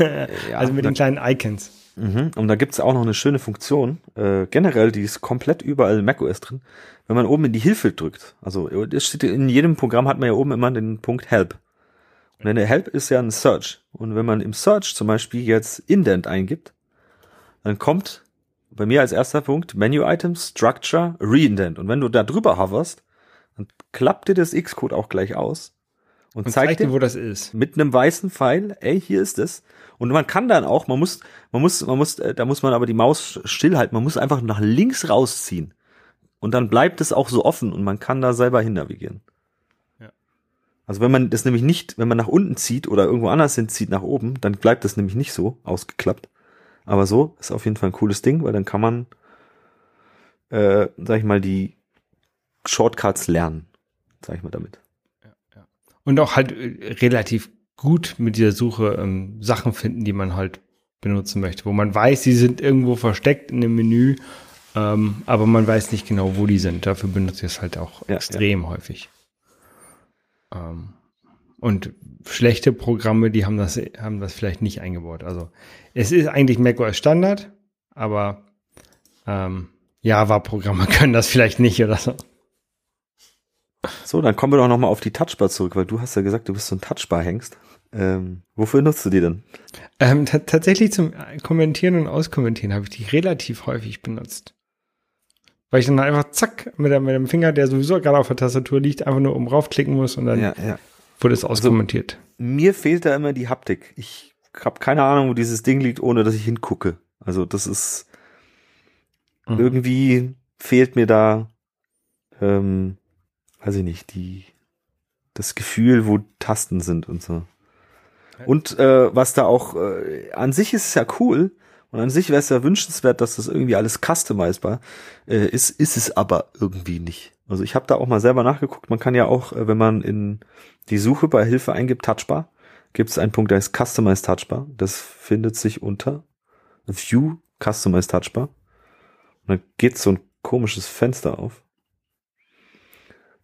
ja, also mit den kleinen Icons. Mhm. Und da gibt's auch noch eine schöne Funktion, äh, generell, die ist komplett überall in macOS drin, wenn man oben in die Hilfe drückt. Also steht in jedem Programm hat man ja oben immer den Punkt Help. Und eine Help ist ja ein Search. Und wenn man im Search zum Beispiel jetzt Indent eingibt, dann kommt bei mir als erster Punkt Menu Items, Structure, Reindent. Und wenn du da drüber hoverst, dann klappt dir das Xcode auch gleich aus und, Und zeigt zeigt dir, dir wo das ist. mit einem weißen Pfeil, ey, hier ist es. Und man kann dann auch, man muss, man muss, man muss, äh, da muss man aber die Maus stillhalten, man muss einfach nach links rausziehen. Und dann bleibt es auch so offen und man kann da selber hin navigieren. Ja. Also wenn man das nämlich nicht, wenn man nach unten zieht oder irgendwo anders hinzieht nach oben, dann bleibt das nämlich nicht so ausgeklappt. Aber so ist auf jeden Fall ein cooles Ding, weil dann kann man, äh, sag ich mal, die Shortcuts lernen, sag ich mal damit. Und auch halt äh, relativ gut mit dieser Suche ähm, Sachen finden, die man halt benutzen möchte, wo man weiß, sie sind irgendwo versteckt in dem Menü, ähm, aber man weiß nicht genau, wo die sind. Dafür benutze ich es halt auch Ja, extrem häufig. Ähm, und schlechte Programme, die haben das, haben das vielleicht nicht eingebaut. Also es ist eigentlich macOS Standard, aber ähm, Java-Programme *laughs* können das vielleicht nicht oder so. So, dann kommen wir doch nochmal auf die Touchbar zurück, weil du hast ja gesagt, du bist so ein Touchbar-Hengst. Ähm, wofür nutzt du die denn? Ähm, ta- tatsächlich zum Kommentieren und Auskommentieren habe ich die relativ häufig benutzt. Weil ich dann einfach zack mit, der, mit dem Finger, der sowieso gerade auf der Tastatur liegt, einfach nur um raufklicken muss und dann ja. wurde es auskommentiert. Mir fehlt da immer die Haptik. Ich habe keine Ahnung, wo dieses Ding liegt, ohne dass ich hingucke. Also das ist Mhm. irgendwie fehlt mir da, ähm, weiß ich nicht, die das Gefühl, wo Tasten sind und so. Und äh, was da auch äh, an sich ist ja cool und an sich wäre es ja wünschenswert, dass das irgendwie alles customizbar äh, ist, ist es aber irgendwie nicht. Also ich habe da auch mal selber nachgeguckt. Man kann ja auch, äh, wenn man in die Suche bei Hilfe eingibt, Touchbar, gibt es einen Punkt, der ist Customize Touchbar. Das findet sich unter View Customize Touchbar. Und dann geht so ein komisches Fenster auf.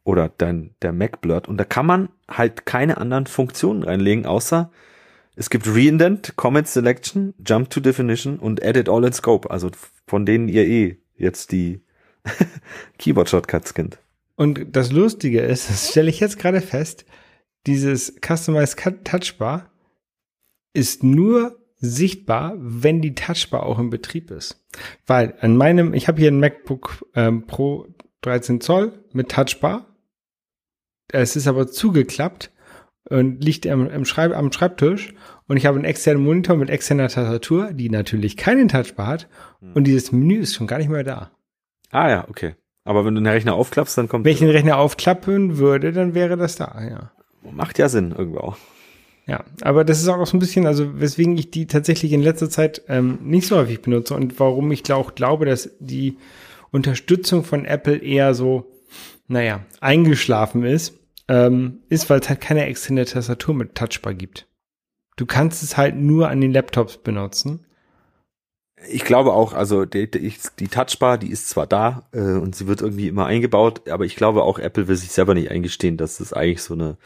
Oder dein, der Mac blurrt. Und da kann man halt keine anderen Funktionen reinlegen, außer es gibt Reindent, Comment Selection, Jump to Definition und Edit All in Scope. Also von denen ihr eh jetzt die *laughs* Keyboard-Shortcuts kennt. Und das Lustige ist, das stelle ich jetzt gerade fest, dieses Customized Touchbar ist nur sichtbar, wenn die Touchbar auch in Betrieb ist. Weil an meinem, ich habe hier ein MacBook ähm, Pro 13 Zoll mit Touchbar. Es ist aber zugeklappt und liegt am, am, Schreib am Schreibtisch und ich habe einen externen Monitor mit externer Tastatur, die natürlich keinen Touchbar hat und dieses Menü ist schon gar nicht mehr da. Ah ja, okay. Aber wenn du den Rechner aufklappst, dann kommt. Wenn ich den Rechner aufklappen würde, dann wäre das da, ja. Macht ja Sinn irgendwo auch. Ja, aber das ist auch so ein bisschen, also weswegen ich die tatsächlich in letzter Zeit ähm, nicht so häufig benutze und warum ich auch glaube, dass die Unterstützung von Apple eher so, naja, eingeschlafen ist, ähm, ist, weil es halt keine externe Tastatur mit Touchbar gibt. Du kannst es halt nur an den Laptops benutzen. Ich glaube auch, also die, die, Touchbar, die ist zwar da äh, und sie wird irgendwie immer eingebaut, aber ich glaube auch, Apple will sich selber nicht eingestehen, dass das eigentlich so eine,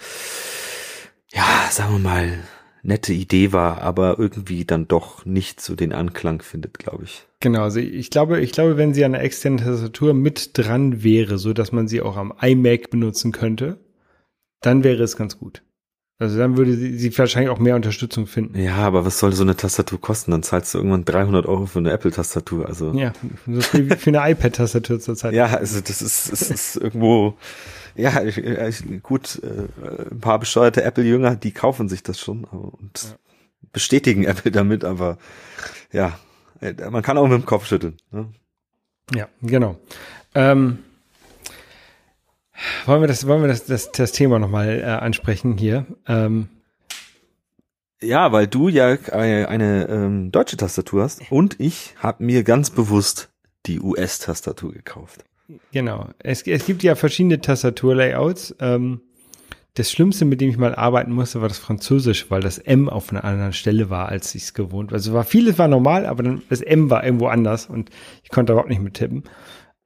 ja, sagen wir mal, nette Idee war, aber irgendwie dann doch nicht so den Anklang findet, glaube ich. Genau, also ich glaube, ich glaube, wenn sie an der externen Tastatur mit dran wäre, so dass man sie auch am iMac benutzen könnte, dann wäre es ganz gut. Also dann würde sie, sie wahrscheinlich auch mehr Unterstützung finden. Ja, aber was soll so eine Tastatur kosten? Dann zahlst du irgendwann 300 Euro für eine Apple-Tastatur. Also Ja, so viel wie für eine iPad-Tastatur zurzeit. *laughs* Ja, also das ist, das ist irgendwo, ja, ich, ich, gut, äh, ein paar bescheuerte Apple-Jünger, die kaufen sich das schon aber, und Ja. bestätigen Apple damit, aber ja, äh, man kann auch mit dem Kopf schütteln. Ne? Ja, genau. Ähm, wollen wir das, wollen wir das, das, das Thema nochmal äh, ansprechen hier? Ähm, Ja, weil du ja eine, eine ähm, deutsche Tastatur hast und ich habe mir ganz bewusst die US-Tastatur gekauft. genau. Es, es gibt ja verschiedene Tastaturlayouts. Ähm, das Schlimmste, mit dem ich mal arbeiten musste, war das Französisch, weil das M auf einer anderen Stelle war, als ich es gewohnt war. Also war vieles war normal, aber dann das M war irgendwo anders und ich konnte überhaupt nicht mit tippen.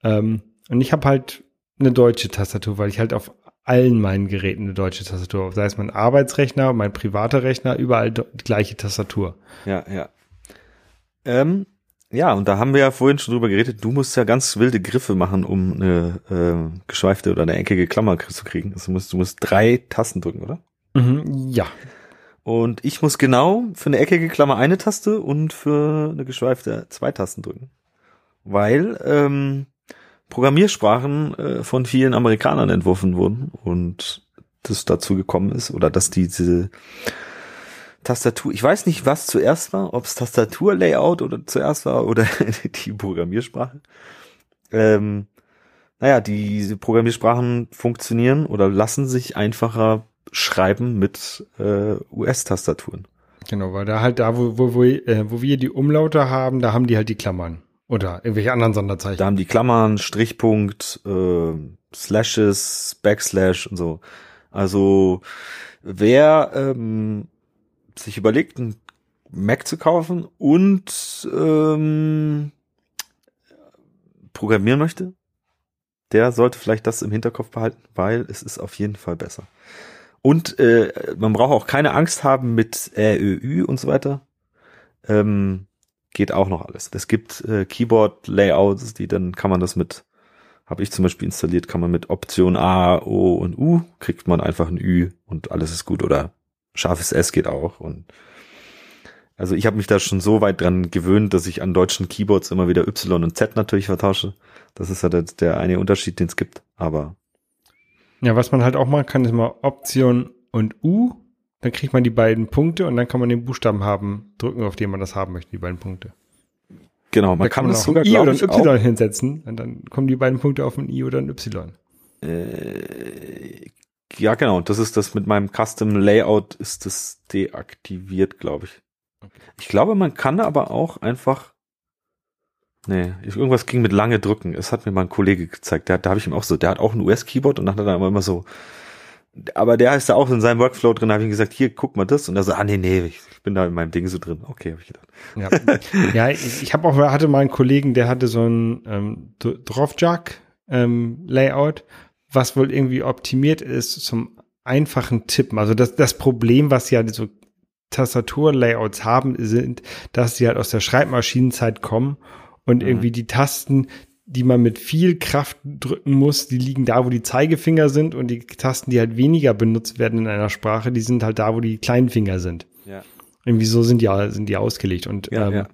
Ähm, und ich habe halt eine deutsche Tastatur, weil ich halt auf allen meinen Geräten eine deutsche Tastatur habe. Sei es mein Arbeitsrechner, mein privater Rechner, überall die gleiche Tastatur. Ja, ja. Ähm, ja, und da haben wir ja vorhin schon drüber geredet, du musst ja ganz wilde Griffe machen, um eine äh, geschweifte oder eine eckige Klammer zu kriegen. Also du musst, du musst drei Tasten drücken, oder? Mhm, ja. Und ich muss genau für eine eckige Klammer eine Taste und für eine geschweifte zwei Tasten drücken. Weil ähm, Programmiersprachen äh, von vielen Amerikanern entworfen wurden und das dazu gekommen ist oder dass diese Tastatur, ich weiß nicht, was zuerst war, ob es Tastaturlayout oder zuerst war oder *laughs* die Programmiersprache. Ähm, naja, diese Programmiersprachen funktionieren oder lassen sich einfacher schreiben mit äh, US-Tastaturen. Genau, weil da halt da, wo, wo, wo, äh, wo wir die Umlaute haben, da haben die halt die Klammern. Oder irgendwelche anderen Sonderzeichen. Da haben die Klammern, Strichpunkt, äh, Slashes, Backslash und so. Also wer ähm, sich überlegt, einen Mac zu kaufen und ähm, programmieren möchte, der sollte vielleicht das im Hinterkopf behalten, weil es ist auf jeden Fall besser. Und äh, man braucht auch keine Angst haben mit RÖÜ und so weiter. Ähm, geht auch noch alles. Es gibt äh, Keyboard-Layouts, die dann kann man das mit, habe ich zum Beispiel installiert, kann man mit Option A, O und U, kriegt man einfach ein Ü und alles ist gut. Oder scharfes S geht auch. Und also ich habe mich da schon so weit dran gewöhnt, dass ich an deutschen Keyboards immer wieder Y und Z natürlich vertausche. Das ist ja der, der eine Unterschied, den es gibt. Aber ja, was man halt auch machen kann, ist mal Option und U. Dann kriegt man die beiden Punkte und dann kann man den Buchstaben haben, drücken, auf den man das haben möchte, die beiden Punkte. Genau, man da kann, kann man das auch sogar, ein I oder ein Y hinsetzen und dann kommen die beiden Punkte auf ein I oder ein Y. auch, äh, ja, genau. Das ist das mit meinem Custom Layout ist das deaktiviert, glaube ich. Ich glaube, man kann aber auch einfach Nee, irgendwas ging mit lange drücken. Es hat mir mal ein Kollege gezeigt. Der, da habe ich ihm auch so, der hat auch ein US-Keyboard und dann hat er dann immer so, aber der ist da auch in seinem Workflow drin, habe ich gesagt, hier, guck mal das. Und er so, ah nee, nee, ich, bin da in meinem Ding so drin. Okay, habe ich gedacht. Ja, ja ich, ich habe auch, hatte mal einen Kollegen, der hatte so ein ähm, Drovjak ähm, Layout, was wohl irgendwie optimiert ist zum einfachen Tippen. Also das, das Problem, was ja so Tastaturlayouts haben, sind, dass sie halt aus der Schreibmaschinenzeit kommen und Mhm. irgendwie die Tasten, die man mit viel Kraft drücken muss, die liegen da, wo die Zeigefinger sind und die Tasten, die halt weniger benutzt werden in einer Sprache, die sind halt da, wo die kleinen Finger sind. Ja. Irgendwie so sind die, sind die ausgelegt und Ja, ähm, ja.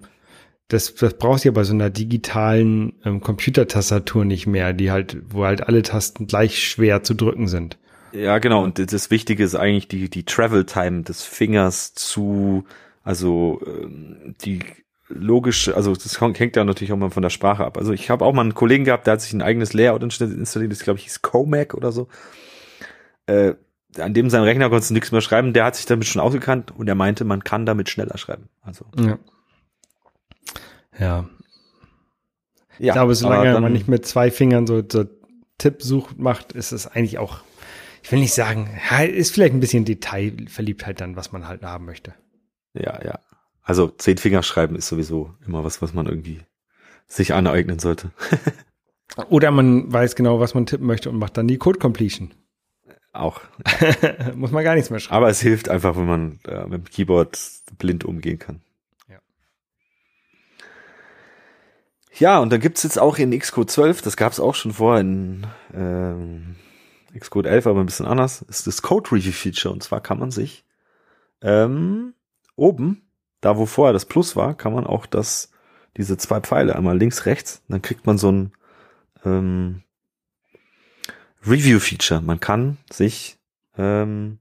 das, das brauchst du ja bei so einer digitalen ähm, Computertastatur nicht mehr, die halt, wo halt alle Tasten gleich schwer zu drücken sind. Ja, genau. Und das Wichtige ist eigentlich die, die Travel Time des Fingers zu, also ähm, die logische, also das hängt ja natürlich auch mal von der Sprache ab. Also ich habe auch mal einen Kollegen gehabt, der hat sich ein eigenes Layout installiert, das glaube ich hieß Comac oder so. Äh, an dem sein Rechner konntest du nichts mehr schreiben, der hat sich damit schon ausgekannt und er meinte, man kann damit schneller schreiben. Also Ja. Ja. ja, ich glaube, solange dann- man nicht mit zwei Fingern so, so Tippsucht macht, ist es eigentlich auch, ich will nicht sagen, ist vielleicht ein bisschen Detailverliebtheit dann, was man halt haben möchte. Ja, ja. Also zehn Finger schreiben ist sowieso immer was, was man irgendwie sich aneignen sollte. *laughs* Oder man weiß genau, was man tippen möchte und macht dann die Code Completion. Auch. *laughs* Muss man gar nichts mehr schreiben. Aber es hilft einfach, wenn man äh, mit dem Keyboard blind umgehen kann. Ja. Ja, und dann gibt's jetzt auch in Xcode 12, das gab's auch schon vorher in ähm, Xcode 11, aber ein bisschen anders, ist das Code Review Feature. Und zwar kann man sich ähm, oben, da wo vorher das Plus war, kann man auch das, diese zwei Pfeile, einmal links, rechts, dann kriegt man so ein ähm, Review Feature. Man kann sich ähm,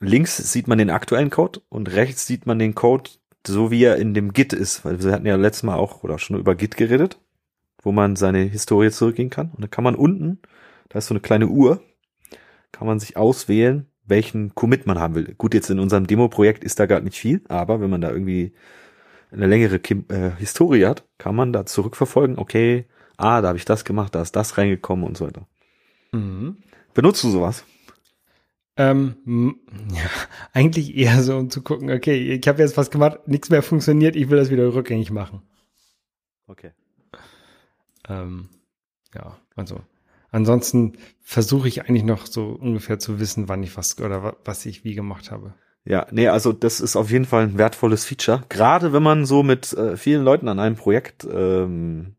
links sieht man den aktuellen Code und rechts sieht man den Code, so wie er in dem Git ist. Weil wir hatten ja letztes Mal auch oder schon über Git geredet, wo man seine Historie zurückgehen kann. Und da kann man unten, da ist so eine kleine Uhr, kann man sich auswählen, welchen Commit man haben will. Gut, jetzt in unserem Demo-Projekt ist da gar nicht viel, aber wenn man da irgendwie eine längere Kim äh, Historie hat, kann man da zurückverfolgen, okay, ah, da habe ich das gemacht, da ist das reingekommen und so weiter. Mhm. Benutzt du sowas? Ähm, ja, *laughs* eigentlich eher so, um zu gucken, okay, ich habe jetzt was gemacht, nichts mehr funktioniert, ich will das wieder rückgängig machen. Okay. Ähm, ja, also ansonsten versuche ich eigentlich noch so ungefähr zu wissen, wann ich was oder wa- was ich wie gemacht habe. Ja, nee, also das ist auf jeden Fall ein wertvolles Feature. Gerade wenn man so mit äh, vielen Leuten an einem Projekt ähm,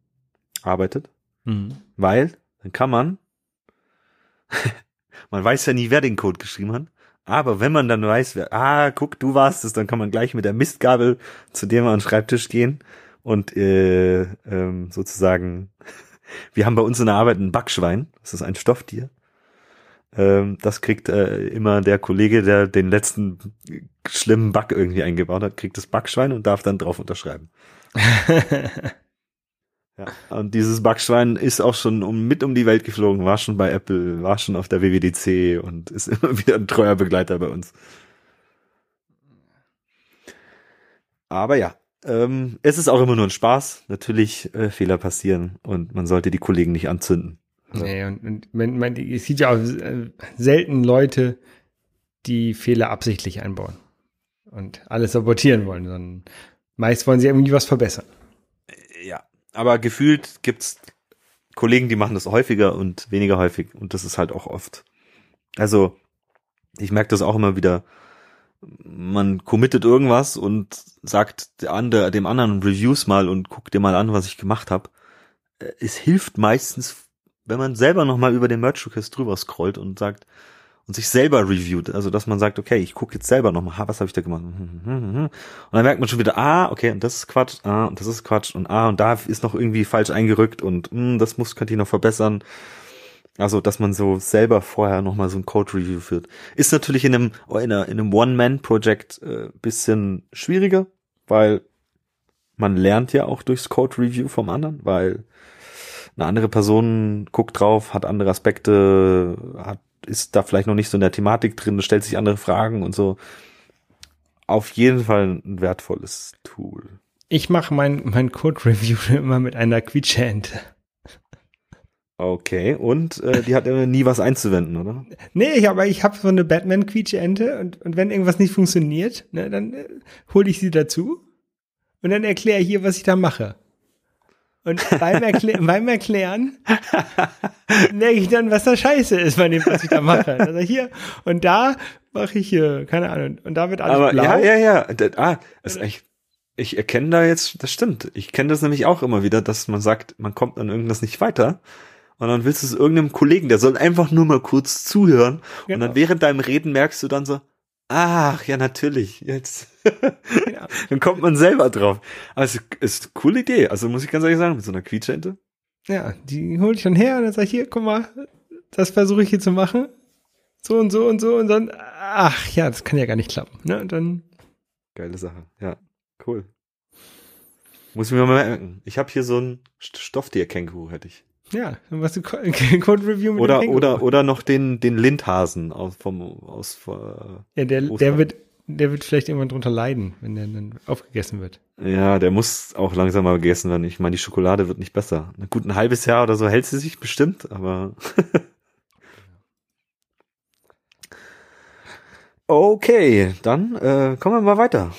arbeitet. Mhm. Weil dann kann man, *laughs* man weiß ja nie, wer den Code geschrieben hat. Aber wenn man dann weiß, wer, ah, guck, du warst es, dann kann man gleich mit der Mistgabel zu dem an den Schreibtisch gehen und äh, ähm, sozusagen, wir haben bei uns in der Arbeit ein Backschwein, das ist ein Stofftier. Ähm, das kriegt äh, immer der Kollege, der den letzten schlimmen Bug irgendwie eingebaut hat, kriegt das Backschwein und darf dann drauf unterschreiben. *laughs* Ja, und dieses Backschwein ist auch schon um, mit um die Welt geflogen, war schon bei Apple, war schon auf der WWDC und ist *laughs* immer wieder ein treuer Begleiter bei uns. Aber ja, ähm, es ist auch immer nur ein Spaß. Natürlich äh, Fehler passieren und man sollte die Kollegen nicht anzünden. Nee, und, und man, man, es sieht ja auch äh, selten Leute, die Fehler absichtlich einbauen und alles sabotieren wollen, sondern meist wollen sie irgendwie was verbessern. Ja, aber gefühlt gibt's Kollegen, die machen das häufiger und weniger häufig und das ist halt auch oft. Also ich merke das auch immer wieder. Man committet irgendwas und sagt dem anderen Reviews mal und guck dir mal an, was ich gemacht habe. Es hilft meistens, wenn man selber noch mal über den Merch Request drüber scrollt und sagt und sich selber reviewt, also dass man sagt, okay, ich gucke jetzt selber noch mal, was habe ich da gemacht? Und dann merkt man schon wieder, ah, okay, und das ist Quatsch, ah, und das ist Quatsch und ah, und da ist noch irgendwie falsch eingerückt und mh, das muss könnte ich noch verbessern. Also, dass man so selber vorher noch mal so ein Code Review führt, ist natürlich in einem in, einer, in einem One Man Project äh, bisschen schwieriger, weil man lernt ja auch durchs Code Review vom anderen, weil eine andere Person guckt drauf, hat andere Aspekte, hat, ist da vielleicht noch nicht so in der Thematik drin, stellt sich andere Fragen und so. Auf jeden Fall ein wertvolles Tool. Ich mache mein, mein Code-Review *laughs* immer mit einer Quietscheente. Okay, und äh, die hat immer nie was einzuwenden, oder? Nee, ich, aber ich habe so eine Batman-Quietscheente und, und wenn irgendwas nicht funktioniert, ne, dann äh, hole ich sie dazu und dann erkläre ich hier, was ich da mache. Und beim, Erklä *laughs* beim Erklären merke ich dann, was da scheiße ist bei dem, was ich da mache. Also hier und da mache ich hier, keine Ahnung, und da wird alles Aber blau. ja, ja, ja. Ah, ist echt, ich erkenne da jetzt, das stimmt. Ich kenne das nämlich auch immer wieder, dass man sagt, man kommt an irgendwas nicht weiter. Und dann willst du es irgendeinem Kollegen, der soll einfach nur mal kurz zuhören. Und Genau. dann während deinem Reden merkst du dann so, ach, ja, natürlich, jetzt. *laughs* Dann kommt man selber drauf. Aber es ist eine coole Idee. Also muss ich ganz ehrlich sagen, mit so einer Quietschente. Ja, die hole ich dann her und dann sage ich, hier, guck mal, das versuche ich hier zu machen. So und so und so und dann, ach ja, das kann ja gar nicht klappen. Ne? Und dann, Geile Sache. Ja, cool. Muss ich mir mal merken. Ich habe hier so ein St- Stofftier-Känguru, hätte ich. Ja, dann machst du Co- *laughs* Code Review mit Oder, dem Känguru. oder, oder noch den, den Lindhasen aus, vom, aus, äh, Ja, der, der wird, der wird vielleicht irgendwann drunter leiden, wenn der dann aufgegessen wird. ja, der muss auch langsam mal gegessen werden. Ich meine, die Schokolade wird nicht besser. Gut, ein halbes Jahr oder so hält sie sich bestimmt, aber. *laughs* okay, dann äh, kommen wir mal weiter.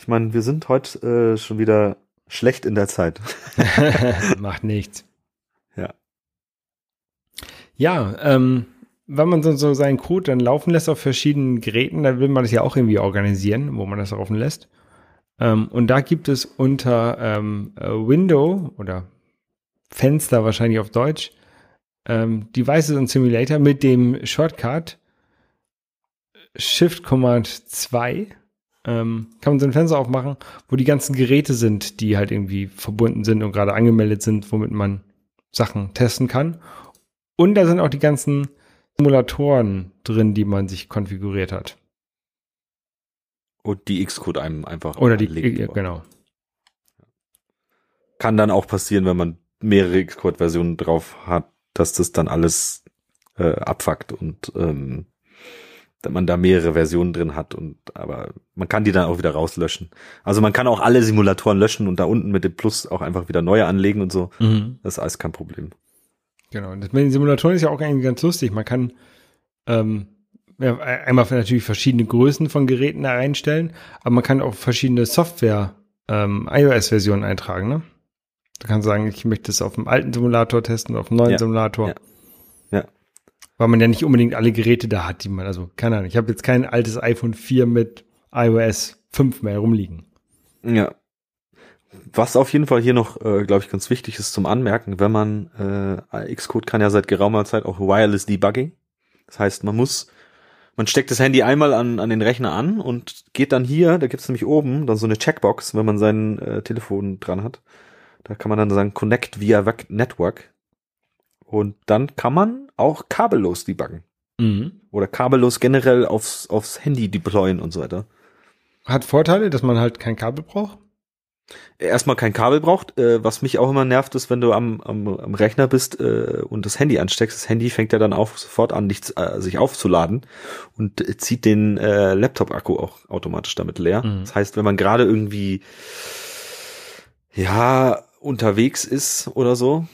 Ich meine, wir sind heute äh, schon wieder schlecht in der Zeit. *laughs* Macht nichts. Ja. Ähm, wenn man so, so seinen Code dann laufen lässt auf verschiedenen Geräten, dann will man das ja auch irgendwie organisieren, wo man das laufen lässt. Ähm, und da gibt es unter ähm, äh, Window oder Fenster wahrscheinlich auf Deutsch ähm, Devices und Simulator mit dem Shortcut Shift Command 2 ähm, kann man so ein Fenster aufmachen, wo die ganzen Geräte sind, die halt irgendwie verbunden sind und gerade angemeldet sind, womit man Sachen testen kann. Und da sind auch die ganzen Simulatoren drin, die man sich konfiguriert hat. Und die Xcode einem einfach Oder die, anlegt. ja, genau. Kann dann auch passieren, wenn man mehrere Xcode-Versionen drauf hat, dass das dann alles äh, abfuckt und ähm, dass man da mehrere Versionen drin hat und aber man kann die dann auch wieder rauslöschen. Also man kann auch alle Simulatoren löschen und da unten mit dem Plus auch einfach wieder neue anlegen und so. Das ist alles kein Problem. Genau. Und das mit den Simulatoren ist ja auch eigentlich ganz lustig. Man kann ähm, ja, einmal natürlich verschiedene Größen von Geräten da einstellen, aber man kann auch verschiedene Software ähm, iOS-Versionen eintragen. Ne? Du kannst sagen, ich möchte es auf dem alten Simulator testen, auf dem neuen Ja, Simulator. ja. Ja. Weil man ja nicht unbedingt alle Geräte da hat, die man, also keine Ahnung, ich habe jetzt kein altes iPhone 4 mit iOS 5 mehr rumliegen. Ja. Was auf jeden Fall hier noch, äh, glaube ich, ganz wichtig ist zum Anmerken, wenn man, äh, Xcode kann ja seit geraumer Zeit auch Wireless Debugging. Das heißt, man muss, man steckt das Handy einmal an, an den Rechner an und geht dann hier, da gibt's nämlich oben dann so eine Checkbox, wenn man sein äh, Telefon dran hat. Da kann man dann sagen, Connect via Network. Und dann kann man auch kabellos debuggen. Mhm. Oder kabellos generell aufs, aufs Handy deployen und so weiter. Hat Vorteile, dass man halt kein Kabel braucht? Erstmal kein Kabel braucht. Äh, was mich auch immer nervt, ist, wenn du am, am, am Rechner bist äh, und das Handy ansteckst. Das Handy fängt ja dann auch sofort an, dich, äh, sich aufzuladen und äh, zieht den äh, Laptop-Akku auch automatisch damit leer. Mhm. Das heißt, wenn man gerade irgendwie ja unterwegs ist oder so,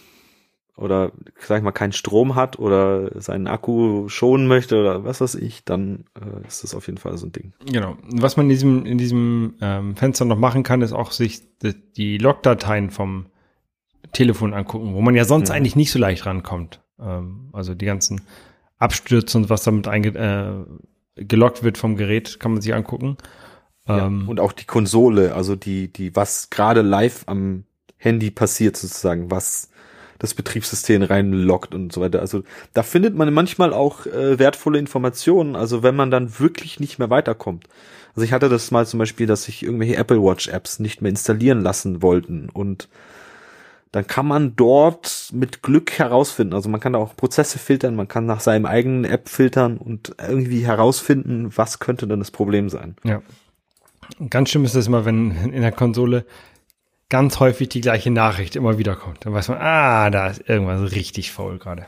oder sag ich mal keinen Strom hat oder seinen Akku schonen möchte oder was weiß ich, dann äh, ist das auf jeden Fall so ein Ding. Genau. Was man in diesem, in diesem ähm, Fenster noch machen kann, ist auch sich die, Logdateien vom Telefon angucken, wo man ja sonst Mhm. eigentlich nicht so leicht rankommt. Ähm, also die ganzen Abstürze und was damit einge äh, gelockt wird vom Gerät, kann man sich angucken. Ja. Ähm, Und auch die Konsole, also die, die, was gerade live am Handy passiert sozusagen, was das Betriebssystem reinlockt und so weiter. Also da findet man manchmal auch äh, wertvolle Informationen, also wenn man dann wirklich nicht mehr weiterkommt. Also ich hatte das mal zum Beispiel, dass sich irgendwelche Apple Watch Apps nicht mehr installieren lassen wollten und dann kann man dort mit Glück herausfinden. Also man kann da auch Prozesse filtern, man kann nach seinem eigenen App filtern und irgendwie herausfinden, was könnte denn das Problem sein. Ja. Ganz schlimm ist es immer, wenn in der Konsole ganz häufig die gleiche Nachricht immer wieder kommt. Dann weiß man, ah, da ist irgendwas richtig faul gerade.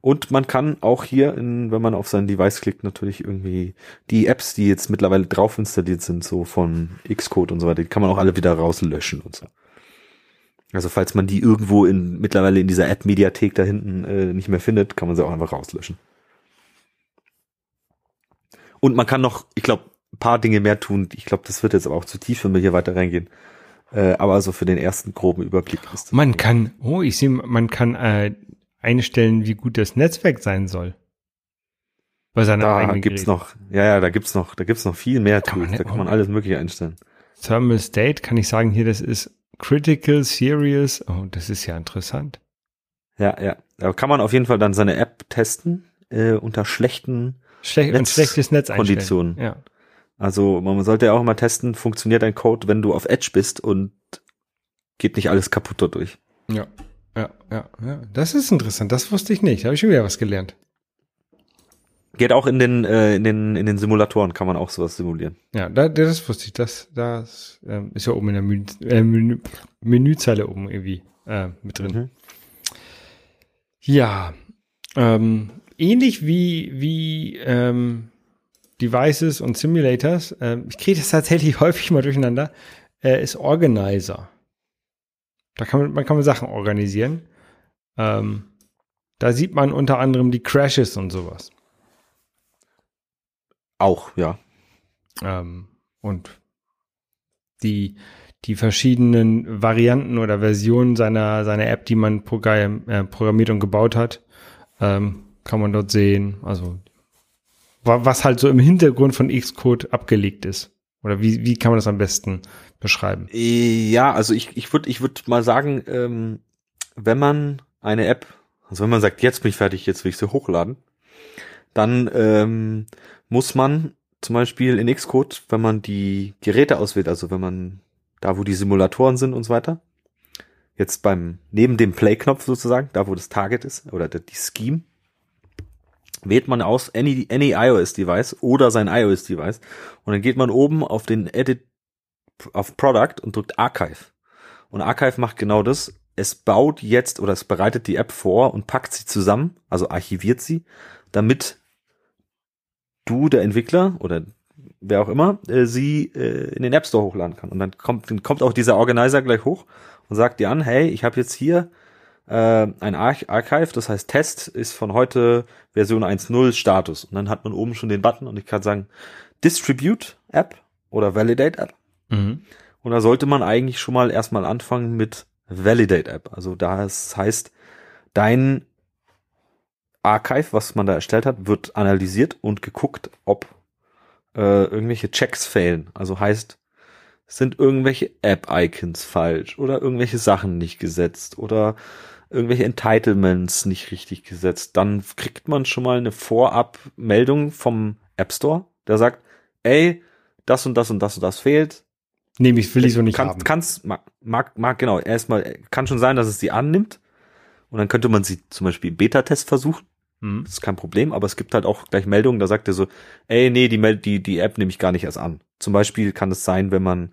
Und man kann auch hier, in, wenn man auf sein Device klickt, natürlich irgendwie die Apps, die jetzt mittlerweile drauf installiert sind, so von Xcode und so weiter, die kann man auch alle wieder rauslöschen und so. Also falls man die irgendwo in mittlerweile in dieser App-Mediathek da hinten äh, nicht mehr findet, kann man sie auch einfach rauslöschen. Und man kann noch, ich glaube, paar Dinge mehr tun. Ich glaube, das wird jetzt aber auch zu tief, wenn wir hier weiter reingehen. Äh, aber also für den ersten groben Überblick ist das. Man kann, oh, ich sehe, man kann äh, einstellen, wie gut das Netzwerk sein soll. Bei seiner da gibt's Gerät. noch, ja, ja, da gibt's noch, da gibt's noch viel mehr man Tools. Da nicht- kann man alles Mögliche einstellen. Thermal State kann ich sagen, hier, das ist Critical, Serious. Oh, das ist ja interessant. Ja, ja. Da kann man auf jeden Fall dann seine App testen äh, unter schlechten Schlech und Netz- schlechtes Netz. Konditionen. Ja. Also man sollte ja auch immer testen, funktioniert dein Code, wenn du auf Edge bist und geht nicht alles kaputt dadurch. Ja, ja, ja, ja. Das ist interessant. Das wusste ich nicht. Da habe ich schon wieder was gelernt. Geht auch in den, äh, in den, in den Simulatoren kann man auch sowas simulieren. Ja, da, das wusste ich. Das, das ähm, ist ja oben in der Menü, äh, Menü, Menüzeile oben irgendwie äh, mit drin. Mhm. Ja, ähm, ähnlich wie, wie ähm, Devices und Simulators, ähm, ich kriege das tatsächlich *laughs* häufig mal durcheinander, äh, ist Organizer. Da kann man, man kann man Sachen organisieren. Ähm, da sieht man unter anderem die Crashes und sowas. Auch, ja. Ähm, und die, die verschiedenen Varianten oder Versionen seiner, seiner App, die man äh, programmiert und gebaut hat, ähm, kann man dort sehen. Also, was halt so im Hintergrund von Xcode abgelegt ist. Oder wie, wie kann man das am besten beschreiben? Ja, also ich, ich würde ich würd mal sagen, ähm, wenn man eine App, also wenn man sagt, jetzt bin ich fertig, jetzt will ich sie hochladen, dann ähm, muss man zum Beispiel in Xcode, wenn man die Geräte auswählt, also wenn man da, wo die Simulatoren sind und so weiter, jetzt beim, neben dem Play-Knopf sozusagen, da wo das Target ist, oder der- die Scheme, wählt man aus any, any iOS-Device oder sein iOS-Device und dann geht man oben auf den Edit auf Product und drückt Archive. Und Archive macht genau das. Es baut jetzt oder es bereitet die App vor und packt sie zusammen, also archiviert sie, damit du, der Entwickler oder wer auch immer, äh, sie äh, in den App Store hochladen kann. Und dann kommt, dann kommt auch dieser Organizer gleich hoch und sagt dir an, hey, ich habe jetzt hier äh, ein Arch Archive, das heißt Test ist von heute Version 1.0 Status. Und dann hat man oben schon den Button und ich kann sagen, Distribute App oder Validate App. Mhm. Und da sollte man eigentlich schon mal erstmal anfangen mit Validate App. Also da es heißt, dein Archive, was man da erstellt hat, wird analysiert und geguckt, ob äh, irgendwelche Checks fehlen. Also heißt, sind irgendwelche App-Icons falsch oder irgendwelche Sachen nicht gesetzt oder irgendwelche Entitlements nicht richtig gesetzt, dann kriegt man schon mal eine Vorab-Meldung vom App Store, der sagt, ey, das und das und das und das fehlt. Nehme ich, will ich so nicht kann, haben. Kann's, mag, mag, mag, genau, erstmal, kann schon sein, dass es sie annimmt. Und dann könnte man sie zum Beispiel im Beta-Test versuchen. Mhm. Das ist kein Problem, aber es gibt halt auch gleich Meldungen, da sagt er so, ey, nee, die, die, die App nehme ich gar nicht erst an. Zum Beispiel kann es sein, wenn man,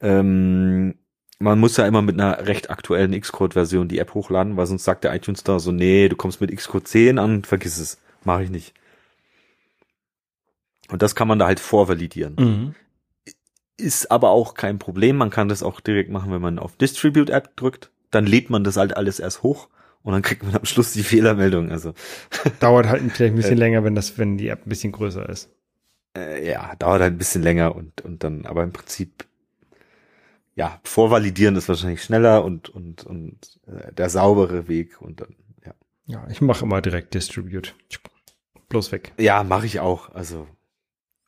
ähm, man muss ja immer mit einer recht aktuellen Xcode-Version die App hochladen, weil sonst sagt der iTunes Store so, nee, du kommst mit Xcode 10 an, vergiss es. Mache ich nicht. Und das kann man da halt vorvalidieren. Mhm. Ist aber auch kein Problem. Man kann das auch direkt machen, wenn man auf Distribute App drückt. Dann lädt man das halt alles erst hoch und dann kriegt man am Schluss die Fehlermeldung. Also *laughs* Dauert halt vielleicht ein bisschen Äh. länger, wenn das, wenn die App ein bisschen größer ist. äh, ja, dauert halt ein bisschen länger und und dann, aber im Prinzip ja, vorvalidieren ist wahrscheinlich schneller und und und äh, der saubere Weg und dann ja. Ja, ich mache immer direkt Distribute. Bloß weg. Ja, mache ich auch. Also,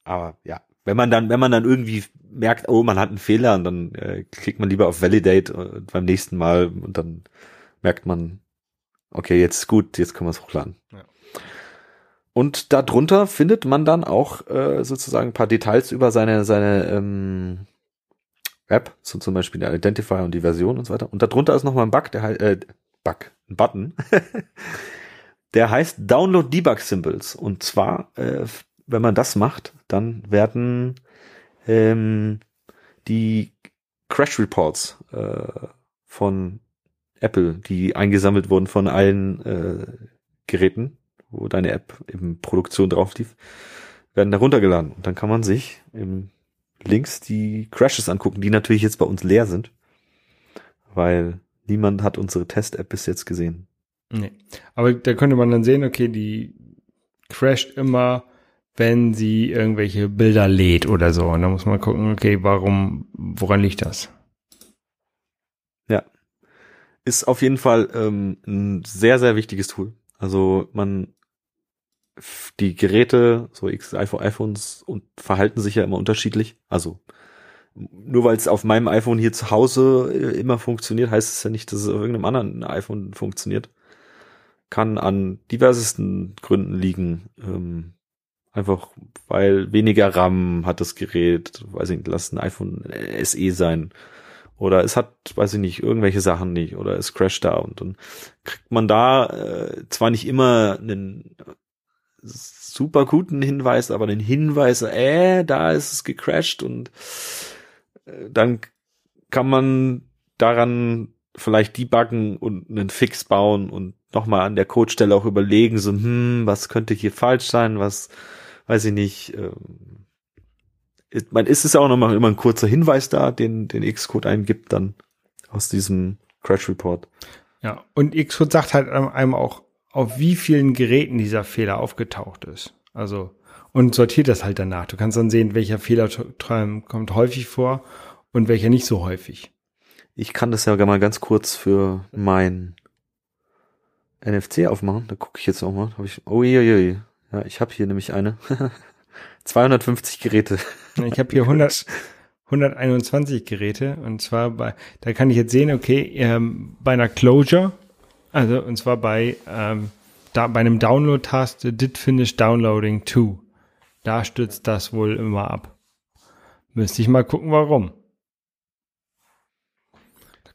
aber ja, wenn man dann, wenn man dann irgendwie merkt, oh, man hat einen Fehler, und dann äh, klickt man lieber auf Validate äh, beim nächsten Mal und dann merkt man, okay, jetzt ist gut, jetzt können wir es hochladen. Ja. Und darunter findet man dann auch äh, sozusagen ein paar Details über seine seine ähm, App, so zum Beispiel der Identifier und die Version und so weiter. Und darunter ist nochmal ein Bug, der äh, Bug, ein Button, *laughs* der heißt Download Debug Symbols. Und zwar, äh, wenn man das macht, dann werden ähm, die Crash Reports äh, von Apple, die eingesammelt wurden von allen äh, Geräten, wo deine App in Produktion drauf lief, werden da runtergeladen. Und dann kann man sich im links die Crashes angucken, die natürlich jetzt bei uns leer sind, weil niemand hat unsere Test-App bis jetzt gesehen. Nee. Aber da könnte man dann sehen, okay, die crasht immer, wenn sie irgendwelche Bilder lädt oder so. Und dann muss man gucken, okay, warum, woran liegt das? Ist auf jeden Fall ähm, ein sehr, sehr wichtiges Tool. Also man die Geräte, so X iPhone, iPhones und verhalten sich ja immer unterschiedlich. Also nur weil es auf meinem iPhone hier zu Hause äh, immer funktioniert, heißt es ja nicht, dass es auf irgendeinem anderen iPhone funktioniert. Kann an diversesten Gründen liegen. Ähm, einfach weil weniger RAM hat das Gerät, weiß ich nicht, lass ein iPhone SE sein. Oder es hat, weiß ich nicht, irgendwelche Sachen nicht. Oder es crasht da und dann kriegt man da äh, zwar nicht immer einen super guten Hinweis, aber einen Hinweis, äh, da ist es gecrashed und äh, dann kann man daran vielleicht debuggen und einen Fix bauen und nochmal an der Codestelle auch überlegen, so, hm, was könnte hier falsch sein, was, weiß ich nicht, ähm, man ist es ja auch nochmal immer ein kurzer Hinweis da, den, den Xcode eingibt dann aus diesem Crash Report. Ja, und Xcode sagt halt einem auch, auf wie vielen Geräten dieser Fehler aufgetaucht ist. Also, und sortiert das halt danach. Du kannst dann sehen, welcher Fehler kommt häufig vor und welcher nicht so häufig. Ich kann das ja mal ganz kurz für mein NFC aufmachen. Da gucke ich jetzt auch mal. Hab ich, oh je, je, je. Ja, ich habe hier nämlich eine. *laughs* 250 Geräte. Ich habe hier 100, 121 Geräte und zwar bei, da kann ich jetzt sehen, okay, ähm, bei einer Closure, also und zwar bei, ähm, da, bei einem Download-Task did finish downloading to. Da stützt das wohl immer ab. Müsste ich mal gucken, warum.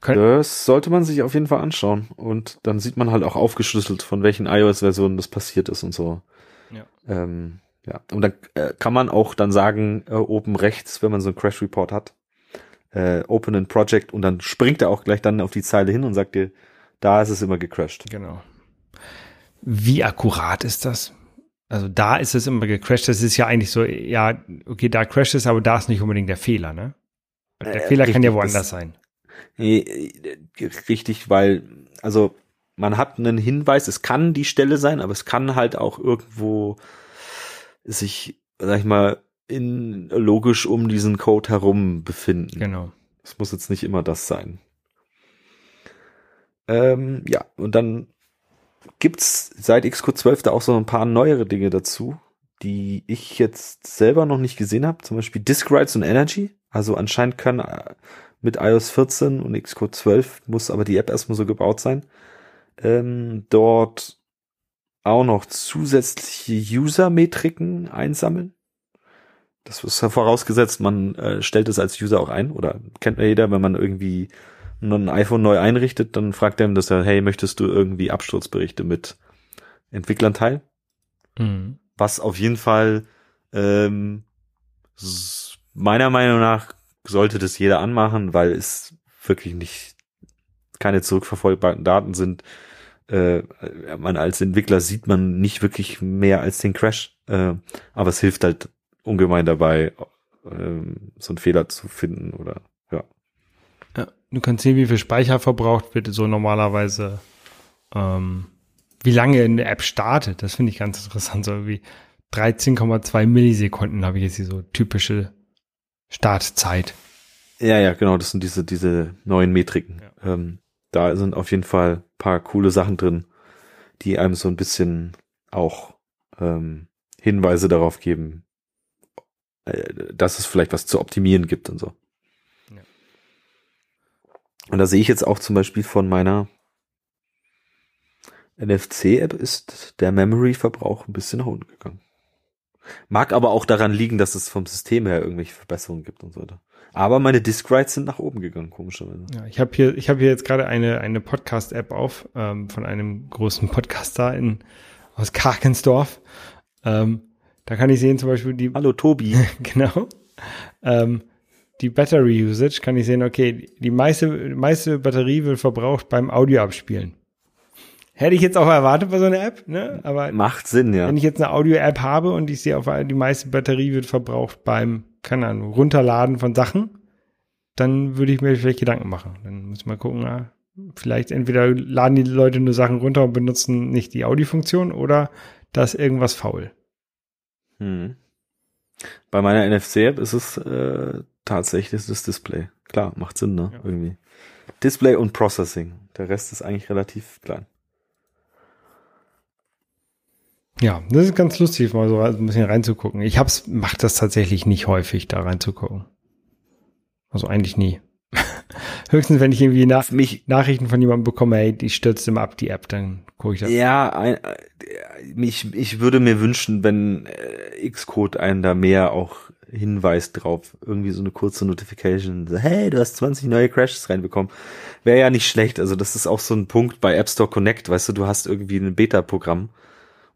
Da Das sollte man sich auf jeden Fall anschauen. Und dann sieht man halt auch aufgeschlüsselt, von welchen iOS-Versionen das passiert ist und so. Ja. Ähm, ja. Und dann äh, kann man auch dann sagen, äh, oben rechts, wenn man so einen Crash Report hat, äh, Open in Project und dann springt er auch gleich dann auf die Zeile hin und sagt dir, da ist es immer gecrashed. Genau. Wie akkurat ist das? Also da ist es immer gecrashed. Das ist ja eigentlich so, ja, okay, da crasht es, aber da ist nicht unbedingt der Fehler, ne? Der Äh, Fehler kann ja richtig, woanders sein. Nee, richtig, weil, also man hat einen Hinweis, es kann die Stelle sein, aber es kann halt auch irgendwo sich, sag ich mal, in logisch um diesen Code herum befinden. Genau. Es muss jetzt nicht immer das sein. Ähm, ja, und dann gibt's seit XQ12 da auch so ein paar neuere Dinge dazu, die ich jetzt selber noch nicht gesehen habe. Zum Beispiel Disk Writes und Energy. Also anscheinend kann äh, mit iOS 14 und XQ12 muss aber die App erstmal so gebaut sein. Ähm, dort auch noch zusätzliche User-Metriken einsammeln. Das ist ja vorausgesetzt, man äh, stellt es als User auch ein oder kennt ja jeder, wenn man irgendwie ein iPhone neu einrichtet, dann fragt er ihm das ja, hey, möchtest du irgendwie Absturzberichte mit Entwicklern teilen? Mhm. Was auf jeden Fall ähm, meiner Meinung nach sollte das jeder anmachen, weil es wirklich nicht keine zurückverfolgbaren Daten sind. Äh, man als Entwickler sieht man nicht wirklich mehr als den Crash, äh, aber es hilft halt ungemein dabei, äh, so einen Fehler zu finden oder. Du kannst sehen, wie viel Speicher verbraucht wird, so normalerweise, ähm, wie lange eine App startet. Das finde ich ganz interessant. So wie 13,2 Millisekunden habe ich jetzt hier so typische Startzeit. Ja, ja, genau, das sind diese, diese neuen Metriken. Ja. Ähm, da sind auf jeden Fall paar coole Sachen drin, die einem so ein bisschen auch ähm, Hinweise darauf geben, äh, dass es vielleicht was zu optimieren gibt und so. Und da sehe ich jetzt auch zum Beispiel von meiner NFC-App ist der Memory-Verbrauch ein bisschen nach unten gegangen. Mag aber auch daran liegen, dass es vom System her irgendwelche Verbesserungen gibt und so weiter. Aber meine Disk Writes sind nach oben gegangen, komischerweise. Ja, ich habe hier, ich habe hier jetzt gerade eine eine Podcast-App auf ähm, von einem großen Podcaster in aus Karkensdorf. Ähm, da kann ich sehen zum Beispiel die. Hallo Tobi. *laughs* genau. Ähm, die Battery Usage kann ich sehen. Okay, die meiste meiste Batterie wird verbraucht beim Audio abspielen. Hätte ich jetzt auch erwartet bei so einer App, ne? Aber macht Sinn, ja. Wenn ich jetzt eine Audio-App habe und ich sehe auf die meiste Batterie wird verbraucht beim, keine Ahnung, Runterladen von Sachen, dann würde ich mir vielleicht Gedanken machen. Dann muss man gucken, na, vielleicht entweder laden die Leute nur Sachen runter und benutzen nicht die Audiofunktion oder da ist irgendwas faul. Hm. Bei meiner NFC-App ist es äh, tatsächlich das Display. Klar, macht Sinn, ne? Ja. Irgendwie. Display und Processing. Der Rest ist eigentlich relativ klein. Ja, das ist ganz lustig, mal so ein bisschen reinzugucken. Ich hab's, mach das tatsächlich nicht häufig, da reinzugucken. Also eigentlich nie. *laughs* Höchstens, wenn ich irgendwie nach, mich, Nachrichten von jemandem bekomme, hey, die stürzt immer ab, die App, dann ich das. Ja, ein, äh, mich, ich würde mir wünschen, wenn äh, Xcode einen da mehr auch hinweist drauf. Irgendwie so eine kurze Notification. Hey, du hast 20 neue Crashes reinbekommen. Wäre ja nicht schlecht. Also das ist auch so ein Punkt bei App Store Connect. Weißt du, du hast irgendwie ein Beta-Programm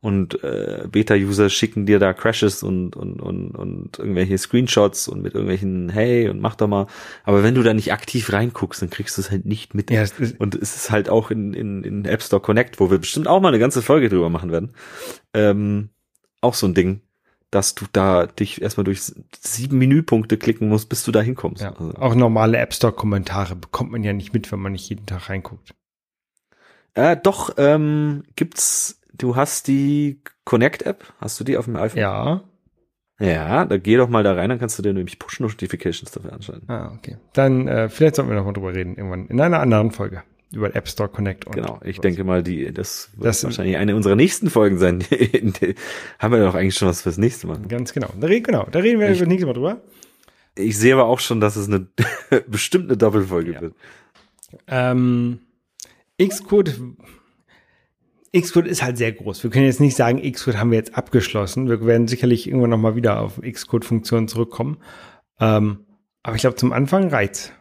und äh, Beta-User schicken dir da Crashes und, und, und, und irgendwelche Screenshots und mit irgendwelchen Hey und mach doch mal. Aber wenn du da nicht aktiv reinguckst, dann kriegst du es halt nicht mit. Ja, und es ist halt auch in, in, in App Store Connect, wo wir bestimmt auch mal eine ganze Folge drüber machen werden, ähm, auch so ein Ding, dass du da dich erstmal durch sieben Menüpunkte klicken musst, bis du da hinkommst. Ja, also. Auch normale App Store Kommentare bekommt man ja nicht mit, wenn man nicht jeden Tag reinguckt. Äh, doch, ähm, gibt's du hast die Connect-App, hast du die auf dem iPhone? Ja. Ja, da geh doch mal da rein, dann kannst du dir nämlich Push-Notifications dafür anschalten. Ah, okay. Dann äh, vielleicht sollten wir noch mal drüber reden, irgendwann in einer anderen Folge über App Store Connect. Und genau, ich denke mal, die das wird das wahrscheinlich eine unserer nächsten Folgen sein. *laughs* haben wir doch eigentlich schon was fürs nächste Mal. Ganz genau. Da, reden, genau, da reden wir ich, das nächste Mal drüber. Ich sehe aber auch schon, dass es eine *laughs* bestimmt eine Doppelfolge ja. wird. Ähm, Xcode Xcode ist halt sehr groß. Wir können jetzt nicht sagen, Xcode haben wir jetzt abgeschlossen. Wir werden sicherlich irgendwann nochmal wieder auf Xcode-Funktionen zurückkommen. Ähm, aber ich glaube, zum Anfang reizt.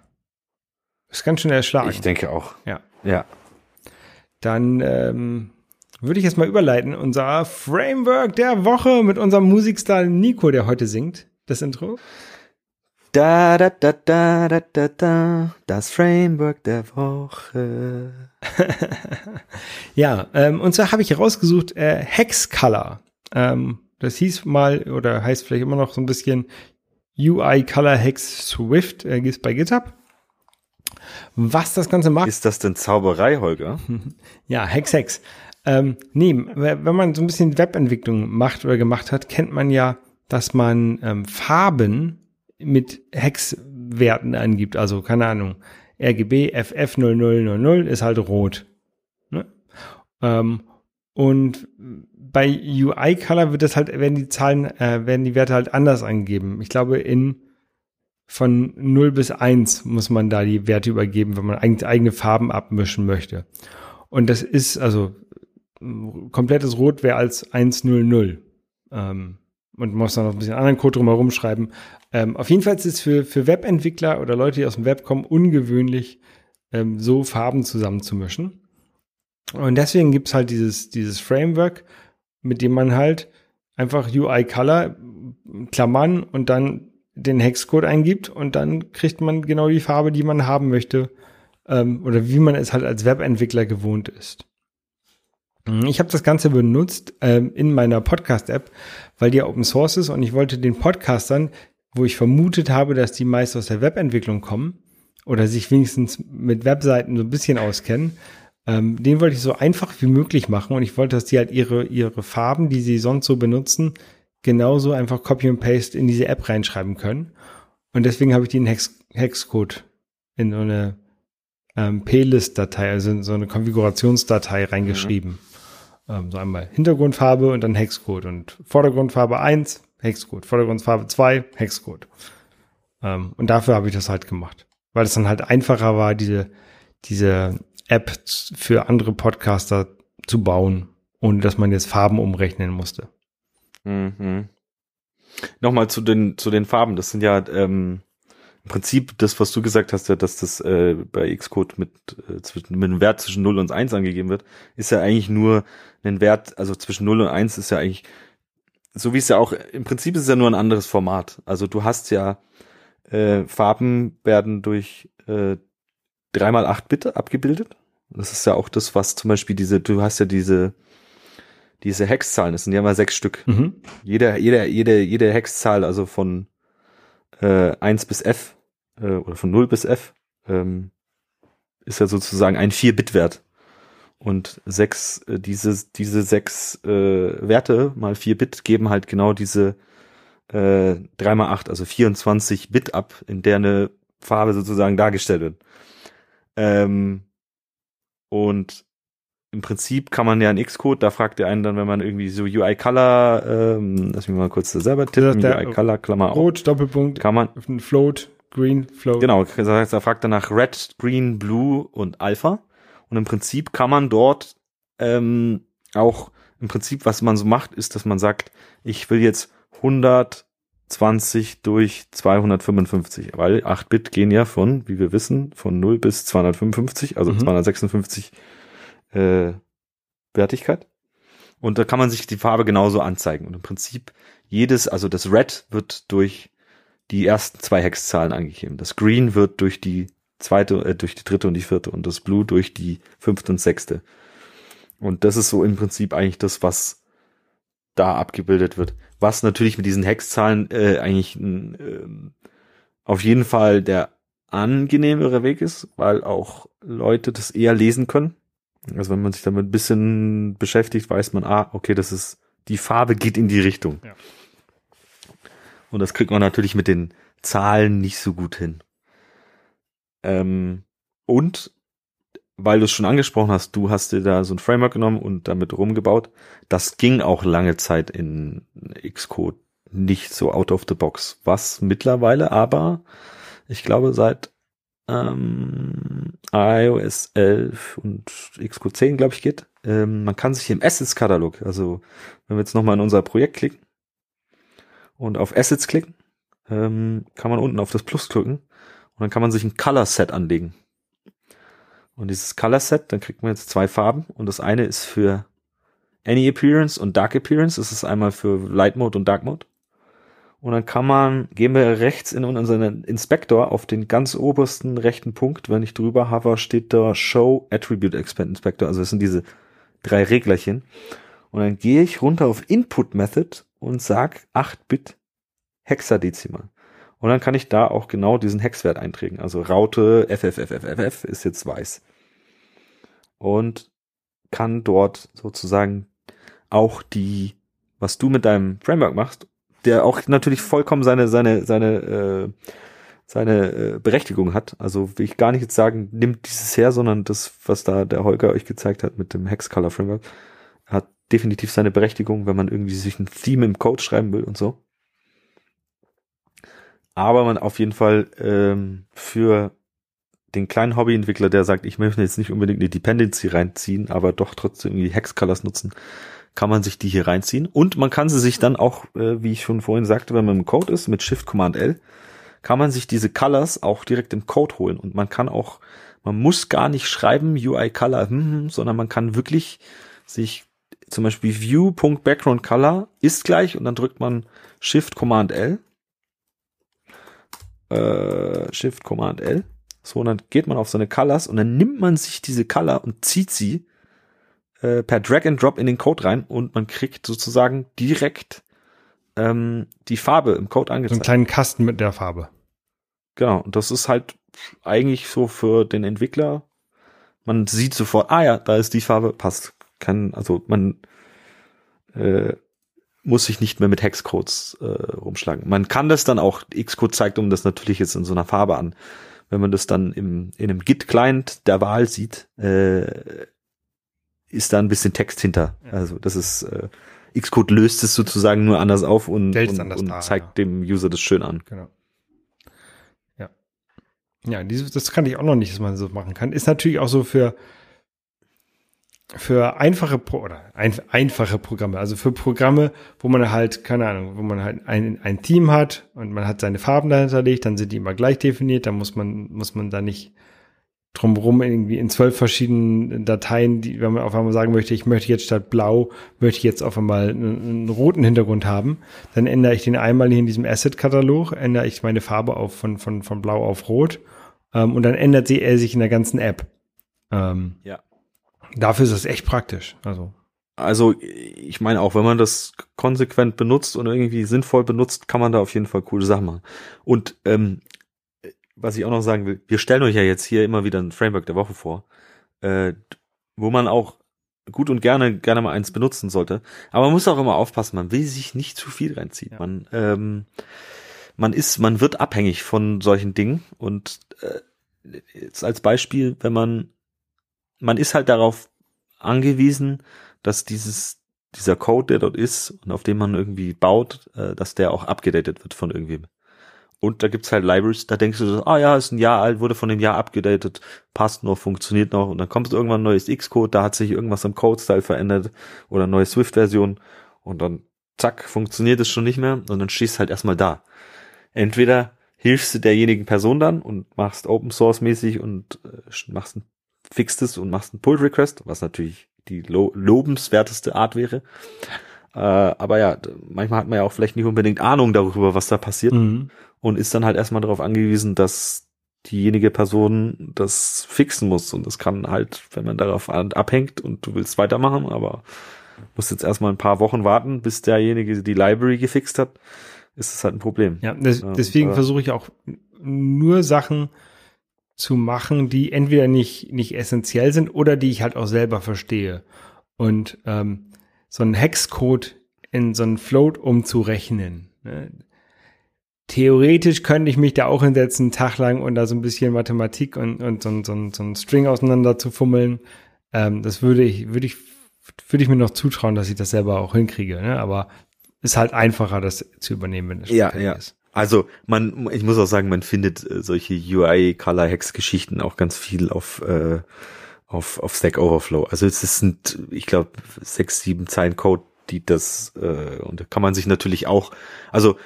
Ist ganz schön erschlagen. Ich denke auch. Ja. Ja. Dann ähm, würde ich jetzt mal überleiten. Unser Framework der Woche mit unserem Musikstar Nico, der heute singt. Das Intro. Da, da, da, da, da, da, da, das Framework der Woche. *laughs* ja, ähm, und zwar habe ich herausgesucht äh, Hexcolor. Ähm, das hieß mal oder heißt vielleicht immer noch so ein bisschen UI Color Hex Swift, äh, ist bei GitHub. Was das Ganze macht. Ist das denn Zauberei, Holger? *laughs* ja, Hex Hex. Ähm, nee, wenn man so ein bisschen Webentwicklung macht oder gemacht hat, kennt man ja, dass man ähm, Farben mit Hexwerten angibt. Also, keine Ahnung, RGB FF0000 ist halt rot. Ne? Ähm, Und bei UI Color wird das halt, werden die Zahlen, äh, werden die Werte halt anders angegeben. Ich glaube, in von 0 bis 1 muss man da die Werte übergeben, wenn man eigene Farben abmischen möchte. Und das ist, also komplettes Rot wäre als 100. Ähm, und muss dann noch ein bisschen anderen Code drumherum schreiben. Ähm, auf jeden Fall ist es für, für Webentwickler oder Leute, die aus dem Web kommen, ungewöhnlich, ähm, so Farben zusammenzumischen. Und deswegen gibt's halt dieses, dieses Framework, mit dem man halt einfach UI Color Klammern und dann den Hexcode eingibt und dann kriegt man genau die Farbe, die man haben möchte ähm, oder wie man es halt als Webentwickler gewohnt ist. Ich habe das Ganze benutzt ähm, in meiner Podcast-App, weil die ja Open Source ist und ich wollte den Podcastern, wo ich vermutet habe, dass die meist aus der Webentwicklung kommen oder sich wenigstens mit Webseiten so ein bisschen auskennen, ähm, den wollte ich so einfach wie möglich machen und ich wollte, dass die halt ihre, ihre Farben, die sie sonst so benutzen, genauso einfach Copy und Paste in diese App reinschreiben können. Und deswegen habe ich den Hex Hexcode in so eine ähm, Plist-Datei, also in so eine Konfigurationsdatei reingeschrieben. Mhm. Ähm, so einmal Hintergrundfarbe und dann Hexcode und Vordergrundfarbe 1, Hexcode, Vordergrundfarbe 2, Hexcode. Ähm, und dafür habe ich das halt gemacht. Weil es dann halt einfacher war, diese, diese App für andere Podcaster zu bauen, ohne dass man jetzt Farben umrechnen musste. Mhm. Nochmal zu den, zu den Farben. Das sind ja ähm, im Prinzip das, was du gesagt hast, ja, dass das äh, bei Xcode mit, äh, zwischen, mit einem Wert zwischen 0 und 1 angegeben wird, ist ja eigentlich nur ein Wert, also zwischen 0 und 1 ist ja eigentlich, so wie es ja auch, im Prinzip ist es ja nur ein anderes Format. Also du hast ja, äh, Farben werden durch äh, 3 mal 8 Bit abgebildet. Das ist ja auch das, was zum Beispiel diese, du hast ja diese diese Hexzahlen, das sind ja mal sechs Stück. Mhm. Jede, jede, jede, jede Hexzahl, also von äh, 1 bis F äh, oder von 0 bis F, ähm, ist ja sozusagen ein 4-Bit-Wert. Und sechs, äh, diese, diese sechs äh, Werte mal 4 Bit geben halt genau diese äh, 3 mal 8, also 24 Bit ab, in der eine Farbe sozusagen dargestellt wird. Ähm, und im Prinzip kann man ja in Xcode, da fragt er einen dann, wenn man irgendwie so UI Color, ähm, lass mich mal kurz da selber tippen, UI Color, Klammer Rot, Doppelpunkt, kann man, Float, Green, Float. Genau, er fragt dann nach Red, Green, Blue und Alpha. Und im Prinzip kann man dort ähm, auch, im Prinzip, was man so macht, ist, dass man sagt, ich will jetzt 120 durch 255, weil 8 Bit gehen ja von, wie wir wissen, von 0 bis 255, also mhm. 256 äh, Wertigkeit. Und da kann man sich die Farbe genauso anzeigen. Und im Prinzip jedes, also das Red wird durch die ersten zwei Hexzahlen angegeben. Das Green wird durch die zweite, äh, durch die dritte und die vierte und das Blue durch die fünfte und sechste. Und das ist so im Prinzip eigentlich das, was da abgebildet wird. Was natürlich mit diesen Hexzahlen äh, eigentlich äh, auf jeden Fall der angenehmere Weg ist, weil auch Leute das eher lesen können. Also wenn man sich damit ein bisschen beschäftigt, weiß man, ah, okay, das ist, die Farbe geht in die Richtung. Ja. Und das kriegt man natürlich mit den Zahlen nicht so gut hin. Ähm, und weil du es schon angesprochen hast, du hast dir da so ein Framework genommen und damit rumgebaut. Das ging auch lange Zeit in Xcode nicht so out of the box. Was mittlerweile aber, ich glaube, seit ähm, iOS 11 und Xcode 10, glaube ich, geht. Ähm, man kann sich im Assets-Katalog, also wenn wir jetzt nochmal in unser Projekt klicken und auf Assets klicken, ähm, kann man unten auf das Plus klicken und dann kann man sich ein Color Set anlegen. Und dieses Color Set, dann kriegt man jetzt zwei Farben und das eine ist für Any Appearance und Dark Appearance. Das ist einmal für Light Mode und Dark Mode. Und dann kann man, gehen wir rechts in unseren Inspektor auf den ganz obersten rechten Punkt. Wenn ich drüber hover, steht da Show Attribute Expand Inspector. Also das sind diese drei Reglerchen. Und dann gehe ich runter auf Input Method und sag 8-Bit Hexadezimal. Und dann kann ich da auch genau diesen Hexwert eintragen. Also Raute FFFFFF ist jetzt weiß. Und kann dort sozusagen auch die, was du mit deinem Framework machst, der auch natürlich vollkommen seine, seine, seine, äh, seine äh, Berechtigung hat. Also will ich gar nicht jetzt sagen, nimmt dieses her, sondern das, was da der Holger euch gezeigt hat mit dem Hex Color Framework, hat definitiv seine Berechtigung, wenn man irgendwie sich ein Theme im Code schreiben will und so. Aber man auf jeden Fall ähm, für den kleinen Hobbyentwickler, der sagt, ich möchte jetzt nicht unbedingt eine Dependency reinziehen, aber doch trotzdem irgendwie Hexcolors nutzen, kann man sich die hier reinziehen. Und man kann sie sich dann auch, äh, wie ich schon vorhin sagte, wenn man im Code ist, mit Shift Command L, kann man sich diese Colors auch direkt im Code holen. Und man kann auch, man muss gar nicht schreiben UI Color, hm, hm, sondern man kann wirklich sich zum Beispiel View.background Color ist gleich und dann drückt man Shift Command L. Äh, Shift Command L. So, und dann geht man auf seine Colors und dann nimmt man sich diese Color und zieht sie äh, per Drag and Drop in den Code rein und man kriegt sozusagen direkt ähm, die Farbe im Code angezeigt. So einen kleinen Kasten mit der Farbe. Genau, und das ist halt eigentlich so für den Entwickler. Man sieht sofort, ah ja, da ist die Farbe, passt. Kann, also man äh, muss sich nicht mehr mit Hexcodes äh, rumschlagen. Man kann das dann auch, Xcode zeigt um das natürlich jetzt in so einer Farbe an. Wenn man das dann im, in einem Git-Client der Wahl sieht, äh, ist da ein bisschen Text hinter. Ja. Also das ist äh, Xcode löst es sozusagen nur anders auf und, und, und da, zeigt ja. dem User das schön an. Genau. Ja. Ja, dieses, das kann ich auch noch nicht, dass man so machen kann. Ist natürlich auch so für für einfache Pro oder ein, einfache Programme, also für Programme, wo man halt, keine Ahnung, wo man halt ein, ein Team hat und man hat seine Farben dahinter legt, dann sind die immer gleich definiert, dann muss man, muss man da nicht drumherum irgendwie in zwölf verschiedenen Dateien, die, wenn man auf einmal sagen möchte, ich möchte jetzt statt blau, möchte ich jetzt auf einmal einen, einen roten Hintergrund haben, dann ändere ich den einmal hier in diesem Asset-Katalog, ändere ich meine Farbe auf von, von, von blau auf rot ähm, und dann ändert sie er sich in der ganzen App. Ähm, ja. Dafür ist das echt praktisch. Also. Also, ich meine auch, wenn man das konsequent benutzt und irgendwie sinnvoll benutzt, kann man da auf jeden Fall coole Sachen machen. Und ähm, was ich auch noch sagen will, wir stellen euch ja jetzt hier immer wieder ein Framework der Woche vor, äh, wo man auch gut und gerne gerne mal eins benutzen sollte. Aber man muss auch immer aufpassen, man will sich nicht zu viel reinziehen. Ja. Man ähm, man ist, man wird abhängig von solchen Dingen und äh, jetzt als Beispiel, wenn man man ist halt darauf angewiesen, dass dieses dieser Code, der dort ist und auf dem man irgendwie baut, äh, dass der auch abgedatet wird von irgendwem. Und da gibt's halt Libraries, da denkst du, so, ah ja, ist ein Jahr alt, wurde von dem Jahr abgedatet, passt noch, funktioniert noch. Und dann kommt irgendwann ein neues Xcode, da hat sich irgendwas im Code-Style verändert oder neue Swift-Version. Und dann, zack, funktioniert es schon nicht mehr. Und dann stehst halt erstmal da. Entweder hilfst du derjenigen Person dann und machst Open Source mäßig und äh, machst ein fixtes und machst ein Pull Request, was natürlich die lo lobenswerteste Art wäre. Äh, aber ja, manchmal hat man ja auch vielleicht nicht unbedingt Ahnung darüber, was da passiert mhm. und ist dann halt erstmal darauf angewiesen, dass diejenige Person das fixen muss. Und das kann halt, wenn man darauf abhängt und du willst weitermachen, aber musst jetzt erstmal ein paar Wochen warten, bis derjenige die Library gefixt hat, ist es halt ein Problem. Ja, des, deswegen versuche ich auch nur Sachen zu machen, die entweder nicht, nicht essentiell sind oder die ich halt auch selber verstehe. Und ähm, so einen Hexcode in so einen Float umzurechnen. Ne? Theoretisch könnte ich mich da auch hinsetzen, einen Tag lang und da so ein bisschen Mathematik und, und so, so, so ein String auseinander zu fummeln. Ähm, das würde ich, würde ich, würde ich mir noch zutrauen, dass ich das selber auch hinkriege. Ne? Aber ist halt einfacher, das zu übernehmen, wenn es ja, ja. ist. Also man, ich muss auch sagen, man findet äh, solche UI Color Hex Geschichten auch ganz viel auf äh, auf auf Stack Overflow. Also es sind, ich glaube, sechs sieben Zeilen Code, die das äh, und da kann man sich natürlich auch, also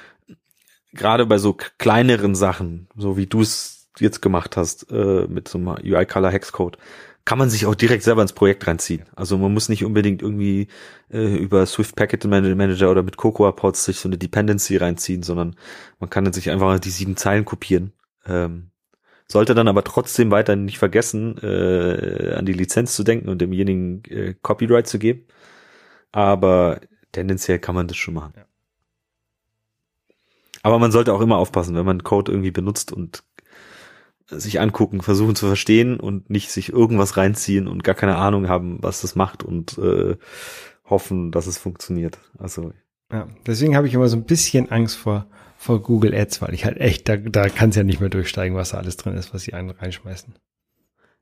gerade bei so kleineren Sachen, so wie du es jetzt gemacht hast äh, mit so einem UI Color Hex Code, kann man sich auch direkt selber ins Projekt reinziehen. Also man muss nicht unbedingt irgendwie äh, über Swift Packet Manager oder mit Cocoa Pods sich so eine Dependency reinziehen, sondern man kann dann sich einfach die sieben Zeilen kopieren. Ähm, sollte dann aber trotzdem weiter nicht vergessen, äh, an die Lizenz zu denken und demjenigen äh, Copyright zu geben. Aber tendenziell kann man das schon machen. Ja. Aber man sollte auch immer aufpassen, wenn man Code irgendwie benutzt und sich angucken, versuchen zu verstehen und nicht sich irgendwas reinziehen und gar keine Ahnung haben, was das macht und äh, hoffen, dass es funktioniert. Also ja, deswegen habe ich immer so ein bisschen Angst vor vor Google Ads, weil ich halt echt da da kann es ja nicht mehr durchsteigen, was da alles drin ist, was sie einen reinschmeißen.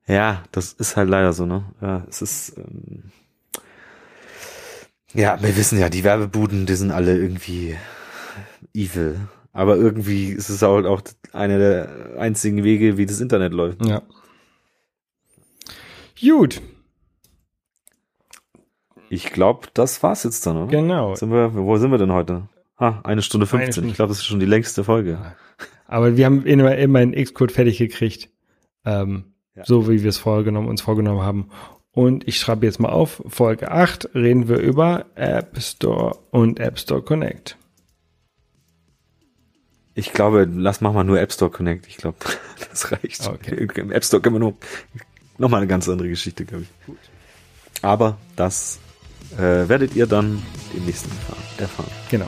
Ja, das ist halt leider so, ne? Ja, es ist ähm, Ja, wir wissen ja, die Werbebuden, die sind alle irgendwie evil. Aber irgendwie ist es halt auch einer der einzigen Wege, wie das Internet läuft. Ja. Gut. Ich glaube, das war's jetzt dann, oder? Genau. Sind wir, wo sind wir denn heute? Ah, eine Stunde 15. Eine Stunde. Ich glaube, das ist schon die längste Folge. Aber wir haben immer, immer einen X-Code fertig gekriegt. Ähm, ja. So wie wir es vorgenommen, uns vorgenommen haben. Und ich schreibe jetzt mal auf, Folge 8 reden wir über App Store und App Store Connect. Ich glaube, lass mach mal nur App Store Connect. Ich glaube, *laughs* das reicht. Okay. Im *laughs* App Store können wir nur noch mal eine ganz andere Geschichte, glaube ich. Gut. Aber das äh, werdet ihr dann im nächsten erfahren. Genau.